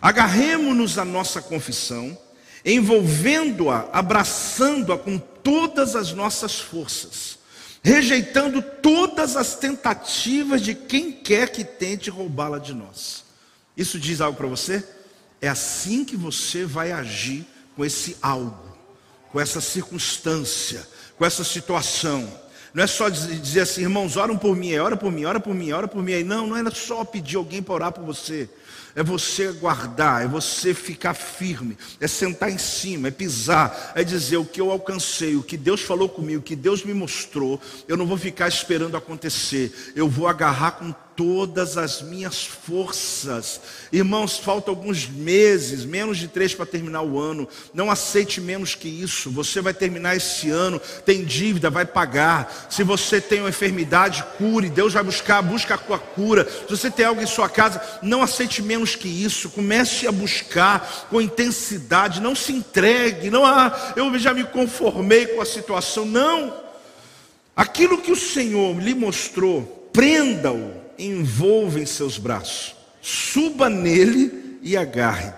Agarremos-nos à nossa confissão, envolvendo-a, abraçando-a com todas as nossas forças, rejeitando todas as tentativas de quem quer que tente roubá-la de nós. Isso diz algo para você? É assim que você vai agir com esse algo, com essa circunstância, com essa situação. Não é só dizer assim, irmãos, oram por mim, ora por mim, ora por mim, ora por mim. Não, não é só pedir alguém para orar por você é você guardar, é você ficar firme, é sentar em cima, é pisar, é dizer o que eu alcancei, o que Deus falou comigo, o que Deus me mostrou, eu não vou ficar esperando acontecer, eu vou agarrar com todas as minhas forças. Irmãos, faltam alguns meses, menos de três para terminar o ano. Não aceite menos que isso. Você vai terminar esse ano, tem dívida, vai pagar. Se você tem uma enfermidade, cure. Deus vai buscar, busca a tua cura. Se você tem algo em sua casa, não aceite menos que isso. Comece a buscar com intensidade. Não se entregue. Não, ah, eu já me conformei com a situação. Não. Aquilo que o Senhor lhe mostrou, prenda-o envolva em seus braços, suba nele e agarre.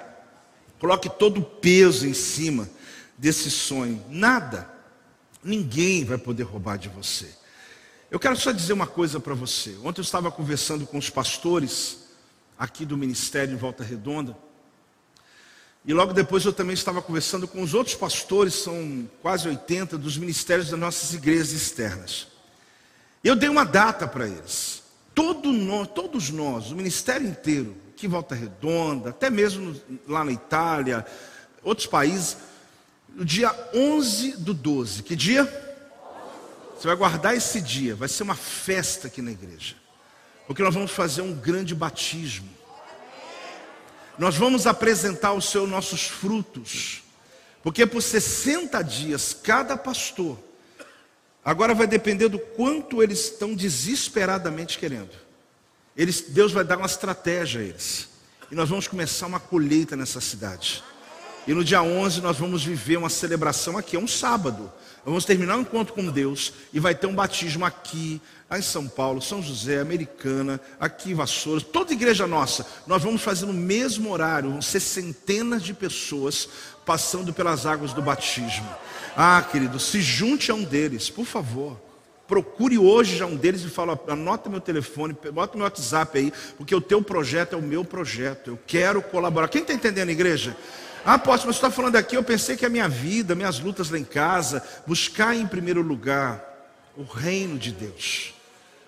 Coloque todo o peso em cima desse sonho. Nada, ninguém vai poder roubar de você. Eu quero só dizer uma coisa para você. Ontem eu estava conversando com os pastores aqui do ministério em Volta Redonda E logo depois eu também estava conversando com os outros pastores, são quase 80, dos ministérios das nossas igrejas externas. Eu dei uma data para eles. Todo nós, todos nós, o ministério inteiro, que Volta Redonda, até mesmo lá na Itália, outros países, no dia 11 do 12, que dia? Você vai guardar esse dia, vai ser uma festa aqui na igreja, porque nós vamos fazer um grande batismo. Nós vamos apresentar os seus nossos frutos. Porque por 60 dias, cada pastor, agora vai depender do quanto eles estão desesperadamente querendo. Eles, Deus vai dar uma estratégia a eles. E nós vamos começar uma colheita nessa cidade. E no dia 11 nós vamos viver uma celebração aqui, é um sábado. Vamos terminar um encontro com Deus e vai ter um batismo aqui, em São Paulo, São José, Americana, aqui em Vassouras, toda igreja nossa. Nós vamos fazer no mesmo horário, vão ser centenas de pessoas passando pelas águas do batismo. Ah, querido, se junte a um deles, por favor. Procure hoje já um deles e fala, anota meu telefone, bota meu WhatsApp aí, porque o teu projeto é o meu projeto. Eu quero colaborar. Quem está entendendo, igreja? Ah, apóstolo, você está falando aqui, eu pensei que a minha vida, minhas lutas lá em casa, buscar em primeiro lugar o reino de Deus.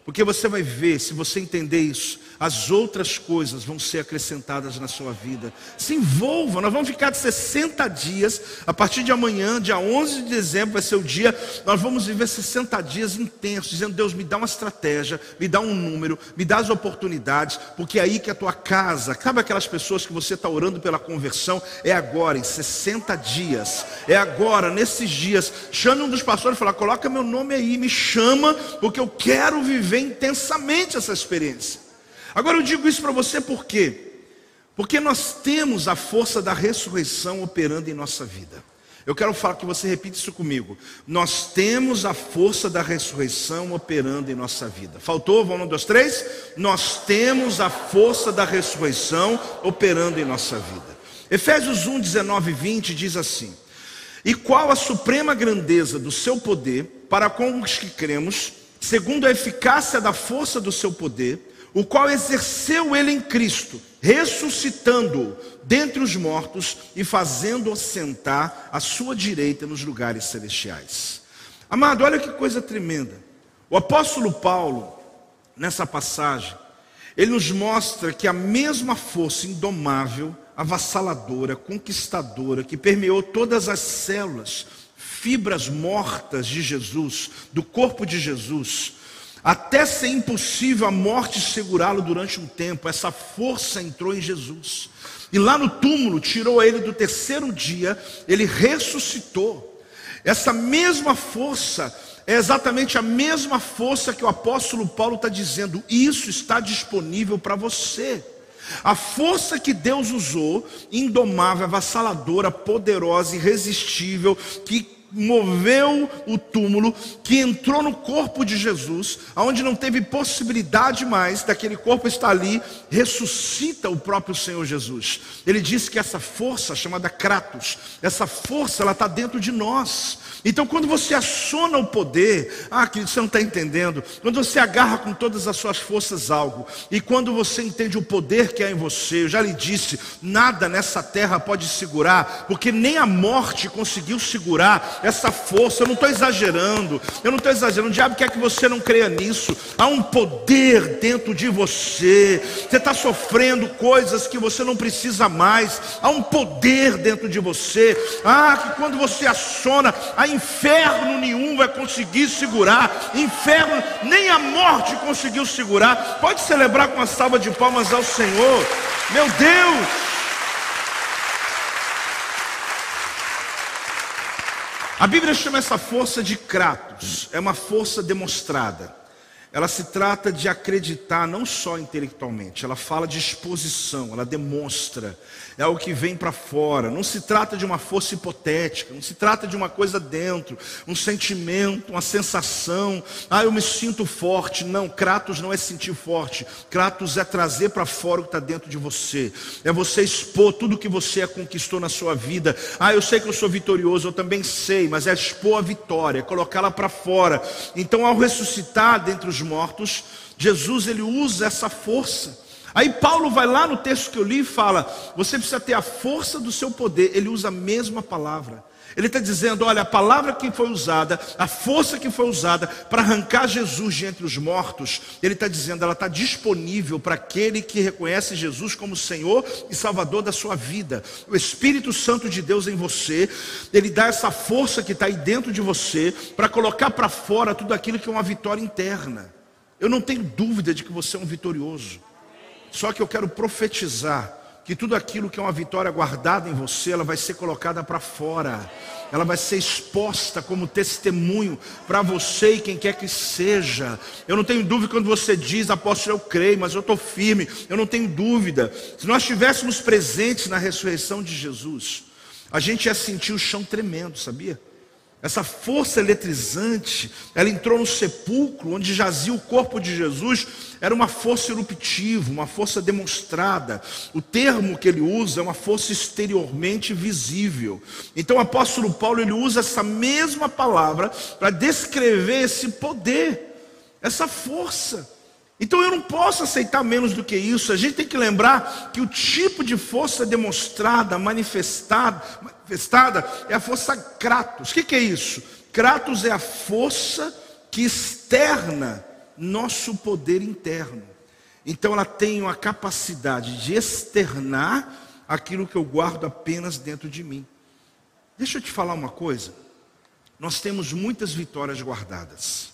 Porque você vai ver, se você entender isso, as outras coisas vão ser acrescentadas na sua vida. Se envolva, nós vamos ficar de 60 dias, a partir de amanhã, dia 11 de dezembro, vai ser o dia, nós vamos viver 60 dias intensos, dizendo: Deus, me dá uma estratégia, me dá um número, me dá as oportunidades, porque é aí que a tua casa, sabe aquelas pessoas que você está orando pela conversão, é agora, em 60 dias, é agora, nesses dias. Chame um dos pastores e fala: coloca meu nome aí, me chama, porque eu quero viver intensamente essa experiência. Agora eu digo isso para você por quê? Porque nós temos a força da ressurreição operando em nossa vida. Eu quero falar que você repita isso comigo. Nós temos a força da ressurreição operando em nossa vida. Faltou? Vamos um, dois, três? Nós temos a força da ressurreição operando em nossa vida. Efésios 1, 19 e 20 diz assim: E qual a suprema grandeza do seu poder para com os que cremos, segundo a eficácia da força do seu poder, o qual exerceu ele em Cristo, ressuscitando-o dentre os mortos e fazendo-o sentar à sua direita nos lugares celestiais. Amado, olha que coisa tremenda. O apóstolo Paulo, nessa passagem, ele nos mostra que a mesma força indomável, avassaladora, conquistadora, que permeou todas as células, fibras mortas de Jesus, do corpo de Jesus, até ser impossível a morte segurá-lo durante um tempo, essa força entrou em Jesus. E lá no túmulo, tirou ele do terceiro dia, ele ressuscitou. Essa mesma força é exatamente a mesma força que o apóstolo Paulo está dizendo, isso está disponível para você. A força que Deus usou, indomável, avassaladora, poderosa, irresistível, que moveu o túmulo, que entrou no corpo de Jesus, aonde não teve possibilidade mais daquele corpo estar ali, ressuscita o próprio Senhor Jesus. Ele disse que essa força chamada Kratos, essa força ela está dentro de nós. Então, quando você aciona o poder, ah, querido, você não está entendendo. Quando você agarra com todas as suas forças algo, e quando você entende o poder que há em você, eu já lhe disse, nada nessa terra pode segurar, porque nem a morte conseguiu segurar essa força. Eu não estou exagerando, eu não estou exagerando. O diabo quer que você não creia nisso. Há um poder dentro de você. Você está sofrendo coisas que você não precisa mais. Há um poder dentro de você. Ah, que quando você aciona, a inferno nenhum vai conseguir segurar, inferno, nem a morte conseguiu segurar. Pode celebrar com uma salva de palmas ao Senhor, meu Deus. A Bíblia chama essa força de Kratos, é uma força demonstrada. Ela se trata de acreditar não só intelectualmente, ela fala de exposição, ela demonstra, é algo que vem para fora. Não se trata de uma força hipotética, não se trata de uma coisa dentro, um sentimento, uma sensação. Ah, eu me sinto forte. Não, Kratos não é sentir forte. Kratos é trazer para fora o que está dentro de você. É você expor tudo que você conquistou na sua vida. Ah, eu sei que eu sou vitorioso, eu também sei, mas é expor a vitória, é colocá-la para fora. Então, ao ressuscitar dentre os mortos, Jesus ele usa essa força Aí Paulo vai lá no texto que eu li e fala: você precisa ter a força do seu poder. Ele usa a mesma palavra. Ele está dizendo: olha, a palavra que foi usada, a força que foi usada para arrancar Jesus de entre os mortos, ele está dizendo, ela está disponível para aquele que reconhece Jesus como Senhor e Salvador da sua vida. O Espírito Santo de Deus em você, ele dá essa força que está aí dentro de você para colocar para fora tudo aquilo que é uma vitória interna. Eu não tenho dúvida de que você é um vitorioso. Só que eu quero profetizar que tudo aquilo que é uma vitória guardada em você, ela vai ser colocada para fora. Ela vai ser exposta como testemunho para você e quem quer que seja. Eu não tenho dúvida quando você diz, apóstolo, eu creio, mas eu estou firme. Eu não tenho dúvida. Se nós estivéssemos presentes na ressurreição de Jesus, a gente ia sentir o chão tremendo, sabia? Essa força eletrizante, ela entrou no sepulcro onde jazia o corpo de Jesus, era uma força eruptiva, uma força demonstrada. O termo que ele usa é uma força exteriormente visível. Então o apóstolo Paulo ele usa essa mesma palavra para descrever esse poder, essa força. Então eu não posso aceitar menos do que isso. A gente tem que lembrar que o tipo de força demonstrada, manifestada, manifestada é a força Kratos. O que, que é isso? Kratos é a força que externa nosso poder interno. Então ela tem uma capacidade de externar aquilo que eu guardo apenas dentro de mim. Deixa eu te falar uma coisa. Nós temos muitas vitórias guardadas.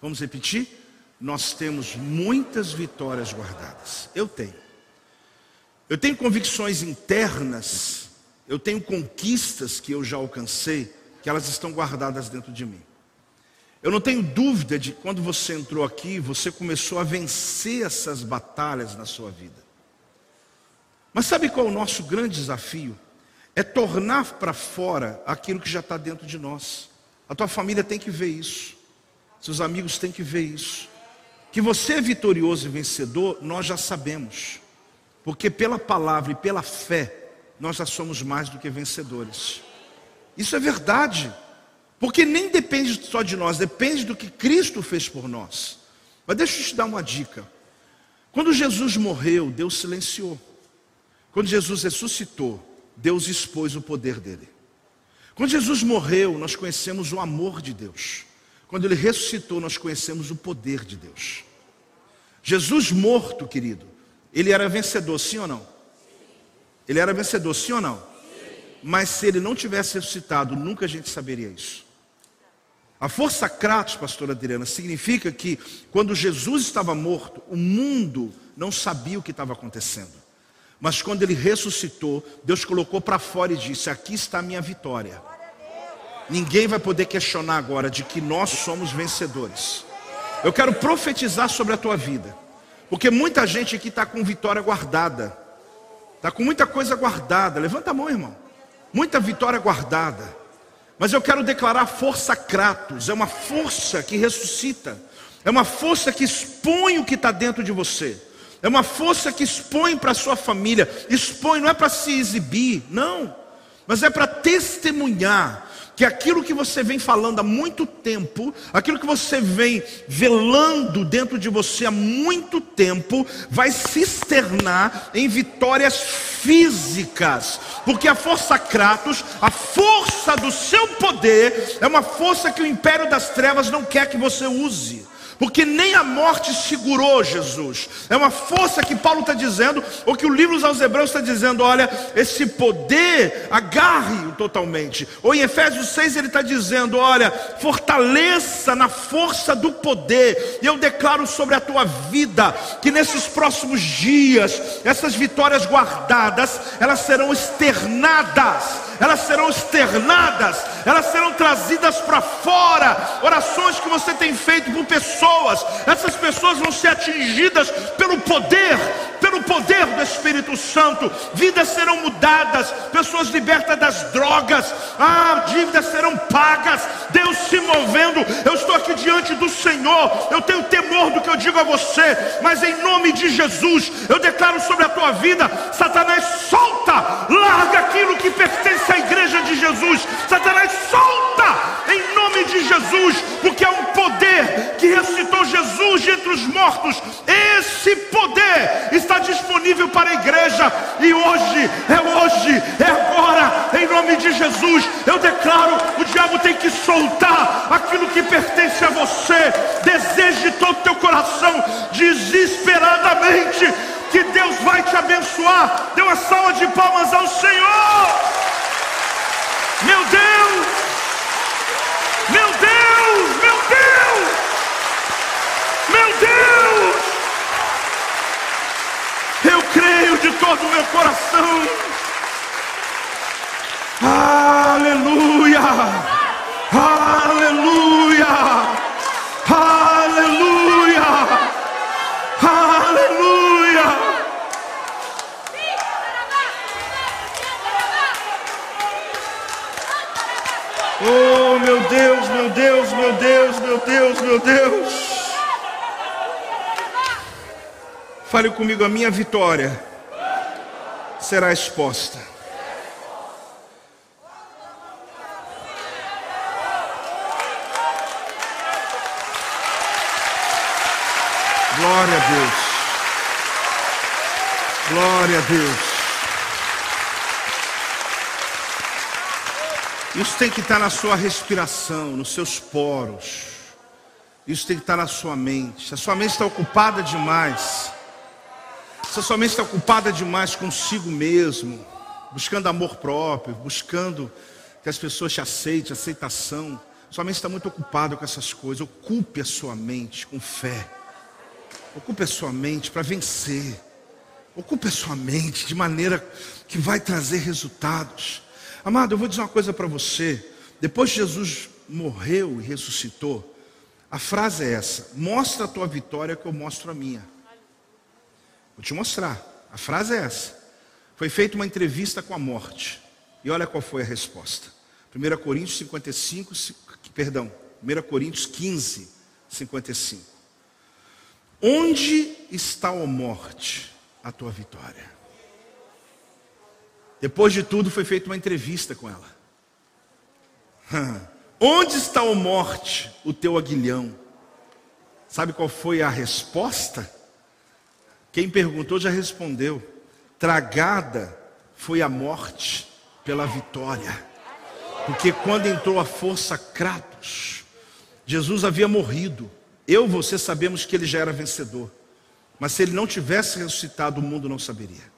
Vamos repetir? Nós temos muitas vitórias guardadas. Eu tenho. Eu tenho convicções internas, eu tenho conquistas que eu já alcancei, que elas estão guardadas dentro de mim. Eu não tenho dúvida de quando você entrou aqui, você começou a vencer essas batalhas na sua vida. Mas sabe qual é o nosso grande desafio? É tornar para fora aquilo que já está dentro de nós. A tua família tem que ver isso. Seus amigos têm que ver isso. Que você é vitorioso e vencedor, nós já sabemos. Porque pela palavra e pela fé, nós já somos mais do que vencedores. Isso é verdade. Porque nem depende só de nós, depende do que Cristo fez por nós. Mas deixa eu te dar uma dica. Quando Jesus morreu, Deus silenciou. Quando Jesus ressuscitou, Deus expôs o poder dele. Quando Jesus morreu, nós conhecemos o amor de Deus. Quando ele ressuscitou, nós conhecemos o poder de Deus. Jesus morto, querido, ele era vencedor, sim ou não? Ele era vencedor, sim ou não? Mas se ele não tivesse ressuscitado, nunca a gente saberia isso. A força Kratos, pastora Adriana, significa que quando Jesus estava morto, o mundo não sabia o que estava acontecendo. Mas quando ele ressuscitou, Deus colocou para fora e disse: Aqui está a minha vitória. Ninguém vai poder questionar agora de que nós somos vencedores. Eu quero profetizar sobre a tua vida, porque muita gente aqui está com vitória guardada, está com muita coisa guardada. Levanta a mão, irmão. Muita vitória guardada. Mas eu quero declarar força Kratos, é uma força que ressuscita, é uma força que expõe o que está dentro de você, é uma força que expõe para a sua família, expõe, não é para se exibir, não, mas é para testemunhar que aquilo que você vem falando há muito tempo, aquilo que você vem velando dentro de você há muito tempo, vai se externar em vitórias físicas, porque a força Kratos, a força do seu poder, é uma força que o império das trevas não quer que você use porque nem a morte segurou Jesus. É uma força que Paulo está dizendo, ou que o livro aos Hebreus está dizendo: olha, esse poder agarre-o totalmente. Ou em Efésios 6 ele está dizendo: olha, fortaleça na força do poder. E eu declaro sobre a tua vida que nesses próximos dias, essas vitórias guardadas, elas serão externadas elas serão externadas, elas serão trazidas para fora. Orações que você tem feito por pessoas, essas pessoas vão ser atingidas pelo poder, pelo poder do Espírito Santo. Vidas serão mudadas, pessoas libertas das drogas, ah, dívidas serão pagas. Deus se movendo. Eu estou aqui diante do Senhor. Eu tenho temor do que eu digo a você, mas em nome de Jesus, eu declaro sobre a tua vida: Satanás, solta, larga aquilo que pertence essa igreja de Jesus. Satanás solta nome de Jesus, porque é um poder que ressuscitou Jesus de dentre os mortos. Esse poder está disponível para a igreja. E hoje, é hoje, é agora, em nome de Jesus. Eu declaro: o diabo tem que soltar aquilo que pertence a você. Deseje todo o teu coração, desesperadamente, que Deus vai te abençoar. Dê uma salva de palmas ao Senhor. Meu Deus! Meu Deus! Meu Deus! Meu Deus! Eu creio de todo o meu coração. Aleluia! Aleluia! Aleluia! Oh, meu Deus, meu Deus, meu Deus, meu Deus. Fale comigo, a minha vitória será exposta. Glória a Deus. Glória a Deus. Isso tem que estar na sua respiração, nos seus poros. Isso tem que estar na sua mente. A sua mente está ocupada demais, se a sua mente está ocupada demais consigo mesmo, buscando amor próprio, buscando que as pessoas te aceitem, aceitação, sua mente está muito ocupada com essas coisas. Ocupe a sua mente com fé. Ocupe a sua mente para vencer. Ocupe a sua mente de maneira que vai trazer resultados. Amado, eu vou dizer uma coisa para você. Depois que Jesus morreu e ressuscitou, a frase é essa: Mostra a tua vitória que eu mostro a minha. Vou te mostrar. A frase é essa. Foi feita uma entrevista com a morte. E olha qual foi a resposta. 1 Coríntios 55, perdão, 1 Coríntios 15, 55. Onde está, a morte, a tua vitória? Depois de tudo, foi feita uma entrevista com ela. Onde está, a morte, o teu aguilhão? Sabe qual foi a resposta? Quem perguntou já respondeu. Tragada foi a morte pela vitória. Porque quando entrou a força Kratos, Jesus havia morrido. Eu, você sabemos que ele já era vencedor. Mas se ele não tivesse ressuscitado, o mundo não saberia.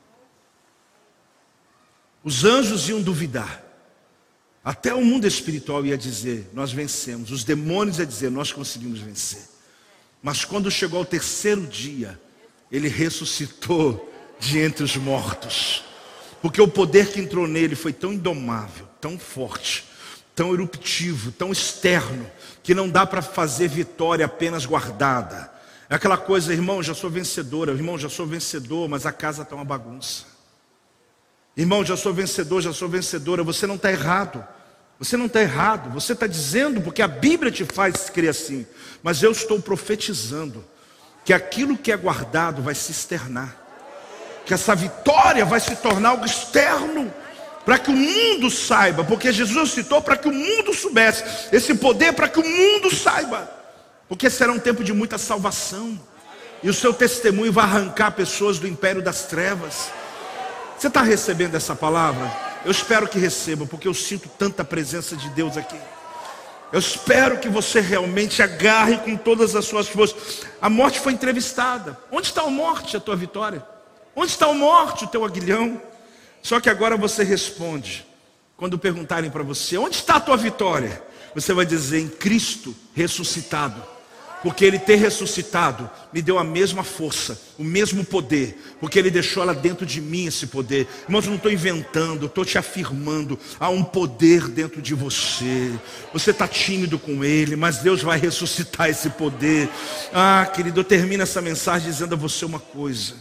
Os anjos iam duvidar. Até o mundo espiritual ia dizer: Nós vencemos. Os demônios iam dizer: Nós conseguimos vencer. Mas quando chegou ao terceiro dia, ele ressuscitou de entre os mortos. Porque o poder que entrou nele foi tão indomável, tão forte, tão eruptivo, tão externo, que não dá para fazer vitória apenas guardada. É aquela coisa, irmão, já sou vencedora, irmão, já sou vencedor, mas a casa está uma bagunça. Irmão, já sou vencedor, já sou vencedora, você não está errado. Você não está errado, você está dizendo porque a Bíblia te faz crer assim, mas eu estou profetizando que aquilo que é guardado vai se externar, que essa vitória vai se tornar algo externo para que o mundo saiba, porque Jesus citou para que o mundo soubesse, esse poder para que o mundo saiba, porque será um tempo de muita salvação, e o seu testemunho vai arrancar pessoas do império das trevas. Você está recebendo essa palavra? Eu espero que receba, porque eu sinto tanta presença de Deus aqui. Eu espero que você realmente agarre com todas as suas forças. A morte foi entrevistada. Onde está a morte, a tua vitória? Onde está a morte, o teu aguilhão? Só que agora você responde. Quando perguntarem para você, onde está a tua vitória? Você vai dizer, em Cristo ressuscitado. Porque Ele ter ressuscitado me deu a mesma força, o mesmo poder, porque Ele deixou ela dentro de mim esse poder. Irmãos, eu não estou inventando, estou te afirmando. Há um poder dentro de você. Você está tímido com Ele, mas Deus vai ressuscitar esse poder. Ah, querido, eu termino essa mensagem dizendo a você uma coisa.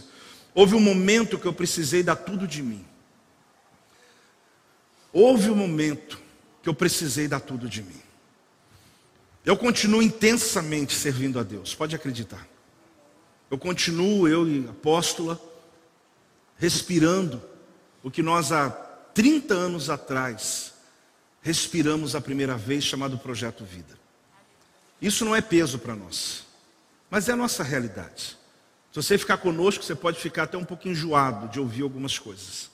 Houve um momento que eu precisei dar tudo de mim. Houve um momento que eu precisei dar tudo de mim. Eu continuo intensamente servindo a Deus, pode acreditar. Eu continuo, eu e apóstola, respirando o que nós há 30 anos atrás respiramos a primeira vez, chamado Projeto Vida. Isso não é peso para nós, Mas é a nossa realidade. Se você ficar conosco, você pode ficar até um pouco enjoado de ouvir algumas coisas.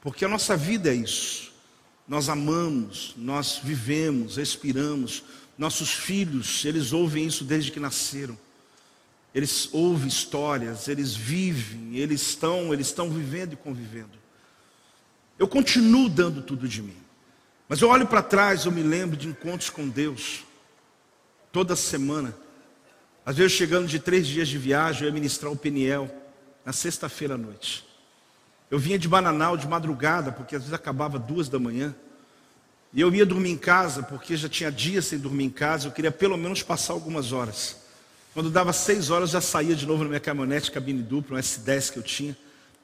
Porque a nossa vida é isso. Nós amamos, nós vivemos, respiramos. Nossos filhos, eles ouvem isso desde que nasceram. Eles ouvem histórias, eles vivem, eles estão, eles estão vivendo e convivendo. Eu continuo dando tudo de mim. Mas eu olho para trás, eu me lembro de encontros com Deus. Toda semana. Às vezes chegando de três dias de viagem, eu ia ministrar o Peniel na sexta-feira à noite. Eu vinha de Bananal de madrugada, porque às vezes acabava duas da manhã. E eu ia dormir em casa, porque já tinha dias sem dormir em casa, eu queria pelo menos passar algumas horas. Quando dava seis horas, já saía de novo na minha caminhonete, cabine dupla, um S10 que eu tinha.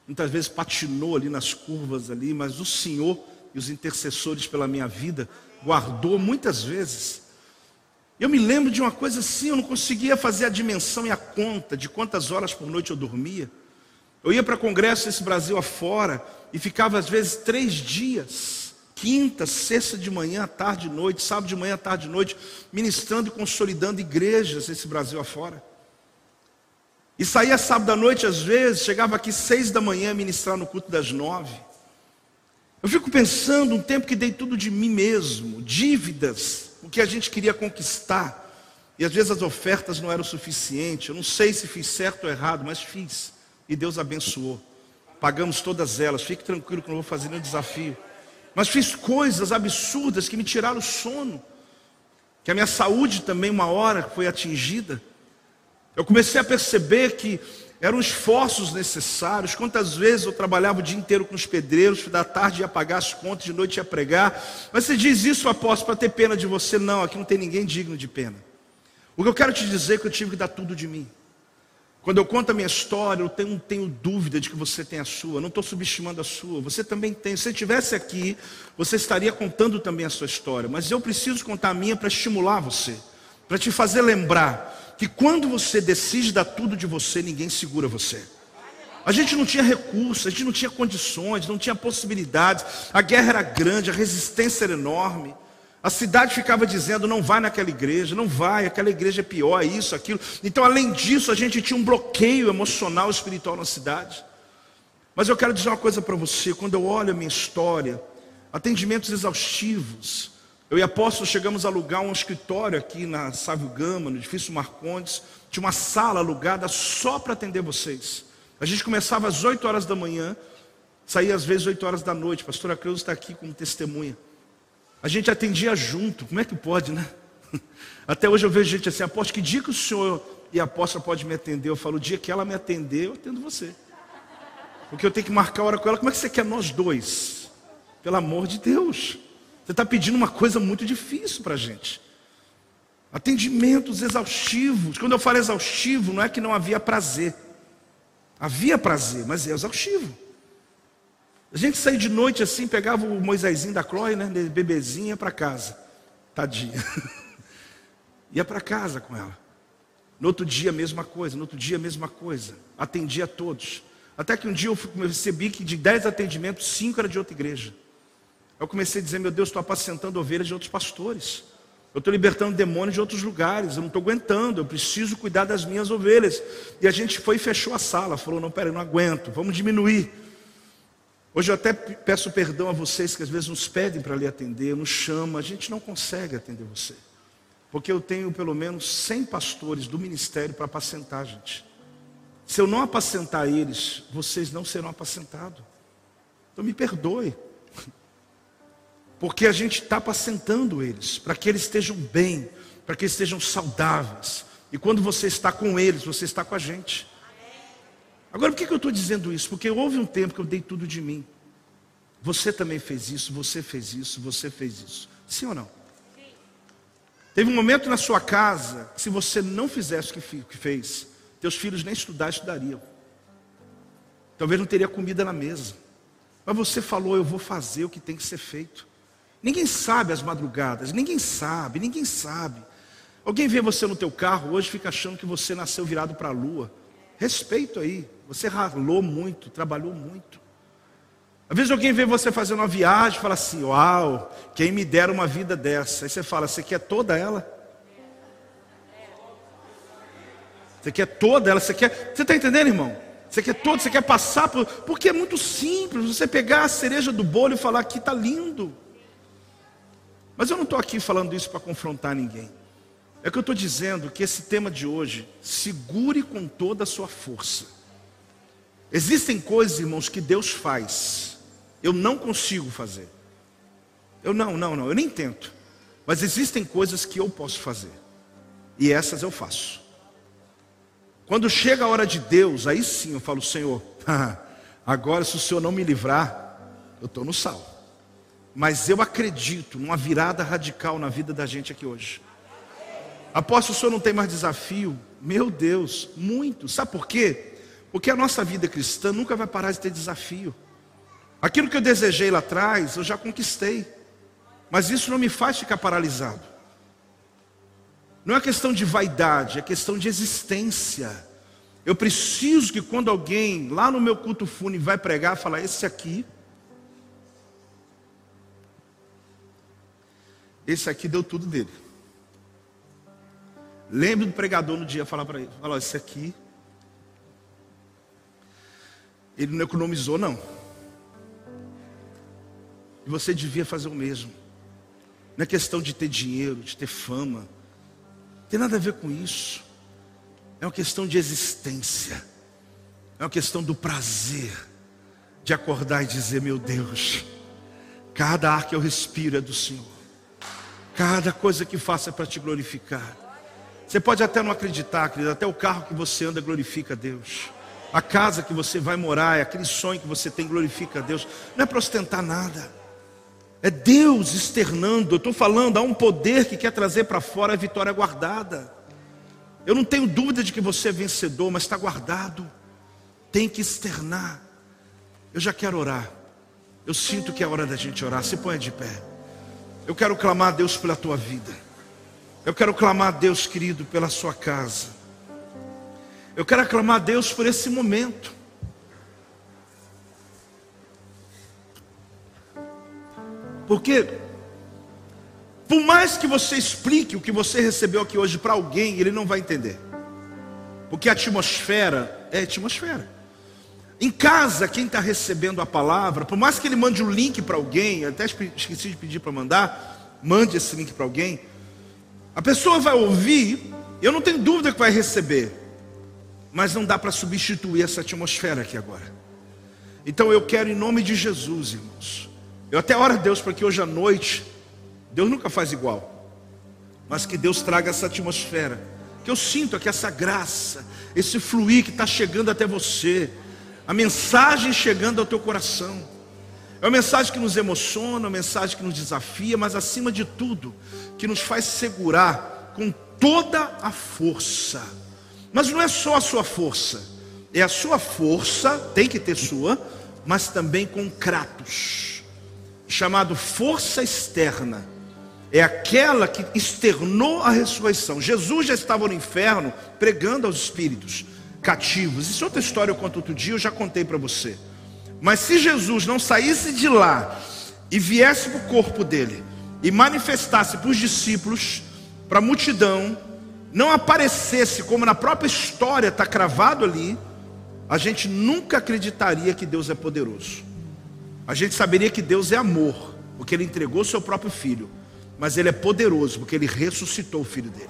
Muitas vezes patinou ali nas curvas ali, mas o Senhor e os intercessores pela minha vida guardou muitas vezes. Eu me lembro de uma coisa assim, eu não conseguia fazer a dimensão e a conta de quantas horas por noite eu dormia. Eu ia para congresso esse Brasil afora e ficava às vezes três dias, quinta, sexta de manhã, tarde e noite, sábado de manhã, tarde e noite, ministrando e consolidando igrejas esse Brasil afora. E saía sábado à noite às vezes, chegava aqui seis da manhã ministrar no culto das nove. Eu fico pensando um tempo que dei tudo de mim mesmo, dívidas, o que a gente queria conquistar. E às vezes as ofertas não eram suficientes. Eu não sei se fiz certo ou errado, mas fiz e Deus abençoou. Pagamos todas elas. Fique tranquilo que não vou fazer nenhum desafio. Mas fiz coisas absurdas que me tiraram o sono. Que a minha saúde também, uma hora, foi atingida. Eu comecei a perceber que eram esforços necessários. Quantas vezes eu trabalhava o dia inteiro com os pedreiros, da tarde ia pagar as contas, de noite ia pregar. Mas você diz isso, apóstolo, para ter pena de você? Não, aqui não tem ninguém digno de pena. O que eu quero te dizer é que eu tive que dar tudo de mim. Quando eu conto a minha história, eu tenho, tenho dúvida de que você tem a sua. não estou subestimando a sua. Você também tem. Se estivesse aqui, você estaria contando também a sua história. Mas eu preciso contar a minha para estimular você, para te fazer lembrar que quando você decide dar tudo de você, ninguém segura você. A gente não tinha recursos, a gente não tinha condições, não tinha possibilidades. A guerra era grande, a resistência era enorme. A cidade ficava dizendo: não vai naquela igreja, não vai, aquela igreja é pior, é isso, aquilo. Então, além disso, a gente tinha um bloqueio emocional, espiritual na cidade. Mas eu quero dizer uma coisa para você: quando eu olho a minha história, atendimentos exaustivos, eu e apóstolo chegamos a alugar um escritório aqui na Sávio Gama, no edifício Marcondes, tinha uma sala alugada só para atender vocês. A gente começava às 8 horas da manhã, saía às vezes 8 horas da noite. Pastora Creuza está aqui como testemunha. A gente atendia junto, como é que pode, né? Até hoje eu vejo gente assim, aposto que dia que o senhor e a apóstola pode me atender? Eu falo, o dia que ela me atender, eu atendo você. Porque eu tenho que marcar a hora com ela. Como é que você quer nós dois? Pelo amor de Deus. Você está pedindo uma coisa muito difícil para a gente. Atendimentos exaustivos. Quando eu falo exaustivo, não é que não havia prazer. Havia prazer, mas é exaustivo. A gente saía de noite assim, pegava o Moisésinho da Chloe, né, bebezinho, ia para casa. Tadinha. ia para casa com ela. No outro dia, mesma coisa. No outro dia, mesma coisa. Atendia a todos. Até que um dia eu percebi que de dez atendimentos, cinco era de outra igreja. Eu comecei a dizer: Meu Deus, estou apacentando ovelhas de outros pastores. Eu estou libertando demônios de outros lugares. Eu não estou aguentando. Eu preciso cuidar das minhas ovelhas. E a gente foi e fechou a sala. Falou: Não, peraí, não aguento. Vamos diminuir. Hoje eu até peço perdão a vocês que às vezes nos pedem para lhe atender, nos chamam, a gente não consegue atender você. Porque eu tenho pelo menos 100 pastores do ministério para apacentar, gente. Se eu não apacentar eles, vocês não serão apacentados. Então me perdoe. Porque a gente está apacentando eles, para que eles estejam bem, para que eles estejam saudáveis. E quando você está com eles, você está com a gente. Agora, por que eu estou dizendo isso? Porque houve um tempo que eu dei tudo de mim. Você também fez isso, você fez isso, você fez isso. Sim ou não? Sim. Teve um momento na sua casa se você não fizesse o que fez, teus filhos nem estudar estudariam. Talvez não teria comida na mesa. Mas você falou, eu vou fazer o que tem que ser feito. Ninguém sabe as madrugadas, ninguém sabe, ninguém sabe. Alguém vê você no teu carro hoje fica achando que você nasceu virado para a lua. Respeito aí. Você ralou muito, trabalhou muito. Às vezes alguém vê você fazendo uma viagem e fala assim: Uau, quem me dera uma vida dessa? Aí você fala: Você quer toda ela? Você quer toda ela, você quer. Você está entendendo, irmão? Você quer todo, você quer passar por. Porque é muito simples você pegar a cereja do bolo e falar que está lindo. Mas eu não estou aqui falando isso para confrontar ninguém. É que eu estou dizendo que esse tema de hoje, segure com toda a sua força. Existem coisas, irmãos, que Deus faz. Eu não consigo fazer. Eu não, não, não, eu nem tento. Mas existem coisas que eu posso fazer. E essas eu faço. Quando chega a hora de Deus, aí sim eu falo, Senhor, agora se o Senhor não me livrar, eu estou no sal. Mas eu acredito numa virada radical na vida da gente aqui hoje. Apóstolo, o senhor não tem mais desafio? Meu Deus, muito. Sabe por quê? Porque a nossa vida cristã nunca vai parar de ter desafio. Aquilo que eu desejei lá atrás, eu já conquistei. Mas isso não me faz ficar paralisado. Não é questão de vaidade, é questão de existência. Eu preciso que quando alguém lá no meu culto fúnebre vai pregar, falar esse aqui, esse aqui deu tudo dele. Lembre do pregador no dia falar para ele, falar, esse aqui, ele não economizou não. E você devia fazer o mesmo. Não é questão de ter dinheiro, de ter fama. Não tem nada a ver com isso. É uma questão de existência. É uma questão do prazer de acordar e dizer: Meu Deus, cada ar que eu respiro é do Senhor. Cada coisa que faço é para te glorificar. Você pode até não acreditar, querido, até o carro que você anda glorifica a Deus. A casa que você vai morar, é aquele sonho que você tem glorifica a Deus. Não é para ostentar nada. É Deus externando. Eu estou falando, há um poder que quer trazer para fora a vitória guardada. Eu não tenho dúvida de que você é vencedor, mas está guardado. Tem que externar. Eu já quero orar. Eu sinto que é hora da gente orar. Se põe de pé. Eu quero clamar a Deus pela tua vida. Eu quero clamar a Deus, querido, pela sua casa. Eu quero aclamar a Deus por esse momento. Porque, por mais que você explique o que você recebeu aqui hoje para alguém, ele não vai entender. Porque a atmosfera é atmosfera. Em casa, quem está recebendo a palavra, por mais que ele mande o um link para alguém, até esqueci de pedir para mandar, mande esse link para alguém. A pessoa vai ouvir, eu não tenho dúvida que vai receber, mas não dá para substituir essa atmosfera aqui agora. Então eu quero, em nome de Jesus, irmãos, eu até oro a Deus para que hoje à noite, Deus nunca faz igual, mas que Deus traga essa atmosfera, que eu sinto aqui essa graça, esse fluir que está chegando até você a mensagem chegando ao teu coração. É uma mensagem que nos emociona, uma mensagem que nos desafia, mas acima de tudo, que nos faz segurar com toda a força. Mas não é só a sua força, é a sua força, tem que ter sua, mas também com kratos, chamado força externa. É aquela que externou a ressurreição. Jesus já estava no inferno pregando aos espíritos cativos. Isso é outra história eu conto outro dia, eu já contei para você. Mas se Jesus não saísse de lá e viesse para o corpo dele e manifestasse para os discípulos, para a multidão, não aparecesse como na própria história está cravado ali, a gente nunca acreditaria que Deus é poderoso. A gente saberia que Deus é amor, porque Ele entregou seu próprio filho, mas Ele é poderoso, porque Ele ressuscitou o filho dele.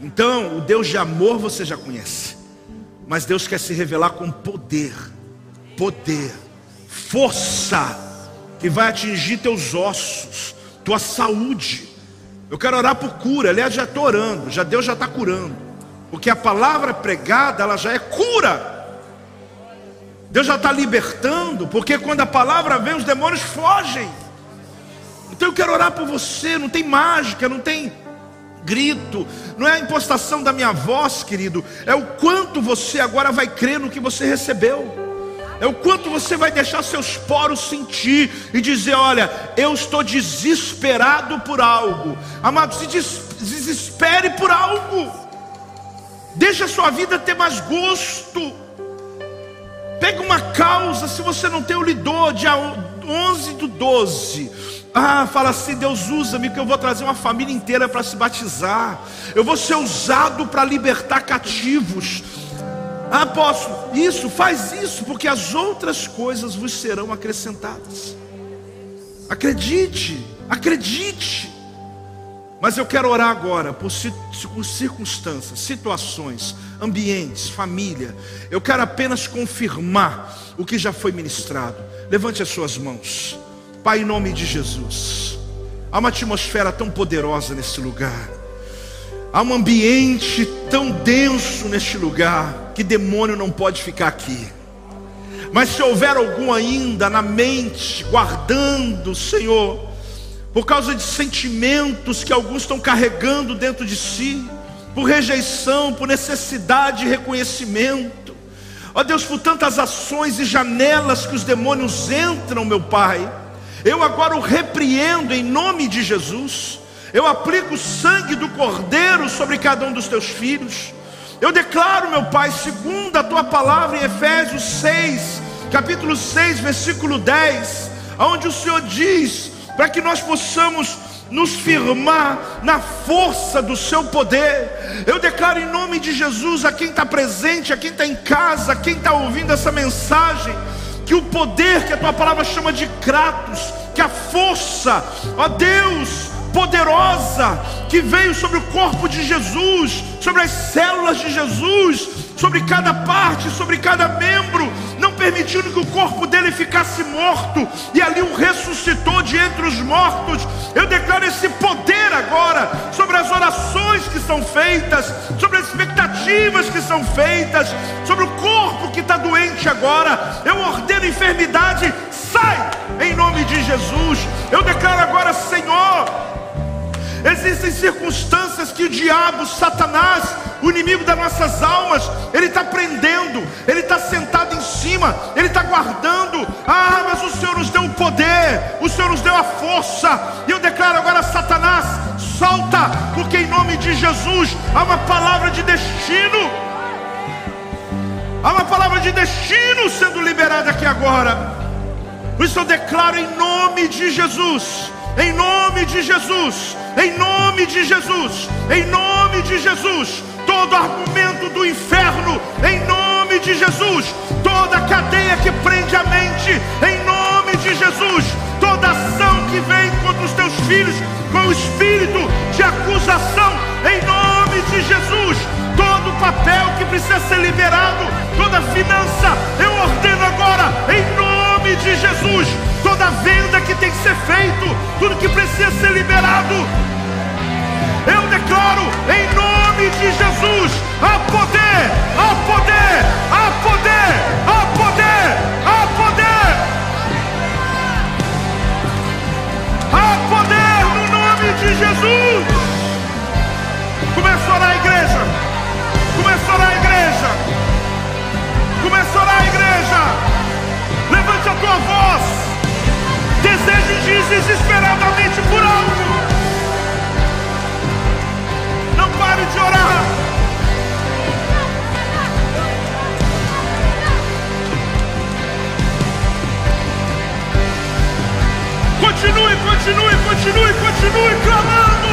Então, o Deus de amor você já conhece. Mas Deus quer se revelar com poder, poder, força, que vai atingir teus ossos, tua saúde. Eu quero orar por cura, aliás, já estou orando, já Deus já está curando, porque a palavra pregada, ela já é cura. Deus já está libertando, porque quando a palavra vem, os demônios fogem. Então eu quero orar por você, não tem mágica, não tem grito, não é a impostação da minha voz, querido, é o quanto você agora vai crer no que você recebeu. É o quanto você vai deixar seus poros sentir e dizer: Olha, eu estou desesperado por algo. Amado, se des desespere por algo. Deixa a sua vida ter mais gosto. Pega uma causa, se você não tem o lidor, dia 11 do 12 Ah, fala assim: Deus usa-me, que eu vou trazer uma família inteira para se batizar. Eu vou ser usado para libertar cativos. Apóstolo, isso, faz isso, porque as outras coisas vos serão acrescentadas. Acredite, acredite. Mas eu quero orar agora por circunstâncias, situações, ambientes, família. Eu quero apenas confirmar o que já foi ministrado. Levante as suas mãos. Pai, em nome de Jesus. Há uma atmosfera tão poderosa nesse lugar. Há um ambiente tão denso neste lugar que demônio não pode ficar aqui. Mas se houver algum ainda na mente, guardando, Senhor, por causa de sentimentos que alguns estão carregando dentro de si, por rejeição, por necessidade de reconhecimento, ó Deus, por tantas ações e janelas que os demônios entram, meu Pai, eu agora o repreendo em nome de Jesus. Eu aplico o sangue do Cordeiro sobre cada um dos teus filhos. Eu declaro, meu Pai, segundo a tua palavra em Efésios 6, capítulo 6, versículo 10, onde o Senhor diz para que nós possamos nos firmar na força do seu poder. Eu declaro em nome de Jesus a quem está presente, a quem está em casa, a quem está ouvindo essa mensagem que o poder que a tua palavra chama de Kratos, que a força, ó Deus, poderosa que veio sobre o corpo de Jesus, sobre as células de Jesus, sobre cada parte, sobre cada membro, não permitindo que o corpo dele ficasse morto, e ali o ressuscitou de entre os mortos. Eu declaro esse poder agora sobre as orações que são feitas, sobre as expectativas que são feitas, sobre o corpo que está doente agora. Eu ordeno enfermidade, sai em nome de Jesus. Eu declaro agora, Senhor, Existem circunstâncias que o diabo, Satanás, o inimigo das nossas almas, ele está prendendo, ele está sentado em cima, ele está guardando. Ah, mas o Senhor nos deu o poder, o Senhor nos deu a força. E eu declaro agora, Satanás, solta, porque em nome de Jesus há uma palavra de destino. Há uma palavra de destino sendo liberada aqui agora. Por isso eu declaro em nome de Jesus em nome de Jesus, em nome de Jesus, em nome de Jesus, todo argumento do inferno, em nome de Jesus, toda cadeia que prende a mente, em nome de Jesus, toda ação que vem contra os teus filhos, com o espírito de acusação, em nome de Jesus, todo papel que precisa ser liberado, toda finança, eu ordeno agora, em nome de Jesus, toda venda que tem que ser feito, tudo que precisa ser liberado. Eu declaro em nome de Jesus: há poder, há poder, há poder, há poder, há poder. Há poder no nome de Jesus. Começa a orar a igreja. Começa a orar a igreja. Começa a orar a igreja. Tua voz deseje desesperadamente por algo. Não pare de orar. Continue, continue, continue, continue clamando.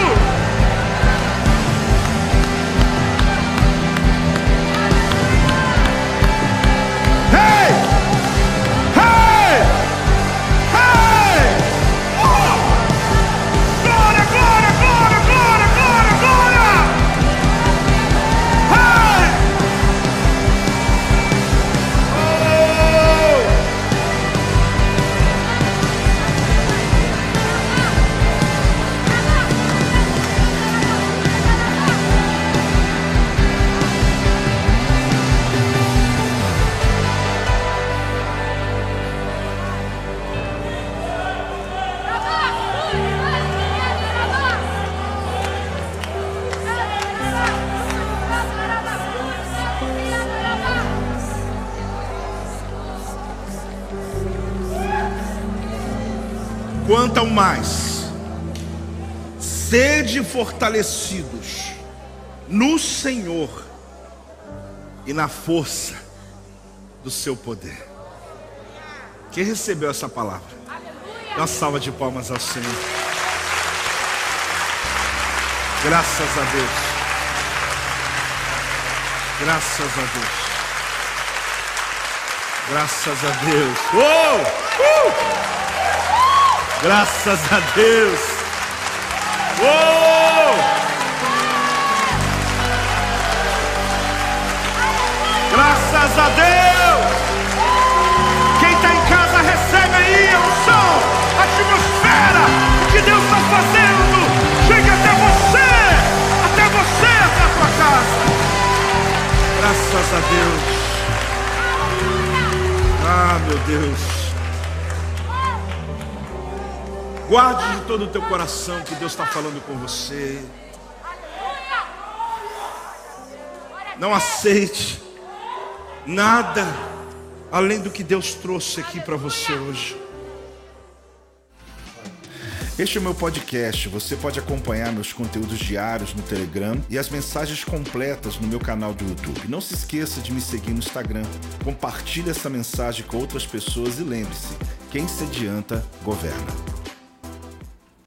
Mais, sede fortalecidos no Senhor e na força do seu poder. Quem recebeu essa palavra? Dá uma salva de palmas ao Senhor. Graças a Deus. Graças a Deus. Graças a Deus. Oh! Uh! Graças a Deus. Oh! Graças a Deus. Quem está em casa recebe aí a unção, a atmosfera, que Deus está fazendo. Chega até você, até você, até a tua casa. Graças a Deus. Ah, meu Deus. Guarde de todo o teu coração que Deus está falando com você. Não aceite nada além do que Deus trouxe aqui para você hoje. Este é o meu podcast. Você pode acompanhar meus conteúdos diários no Telegram e as mensagens completas no meu canal do YouTube. Não se esqueça de me seguir no Instagram. Compartilhe essa mensagem com outras pessoas e lembre-se: quem se adianta, governa.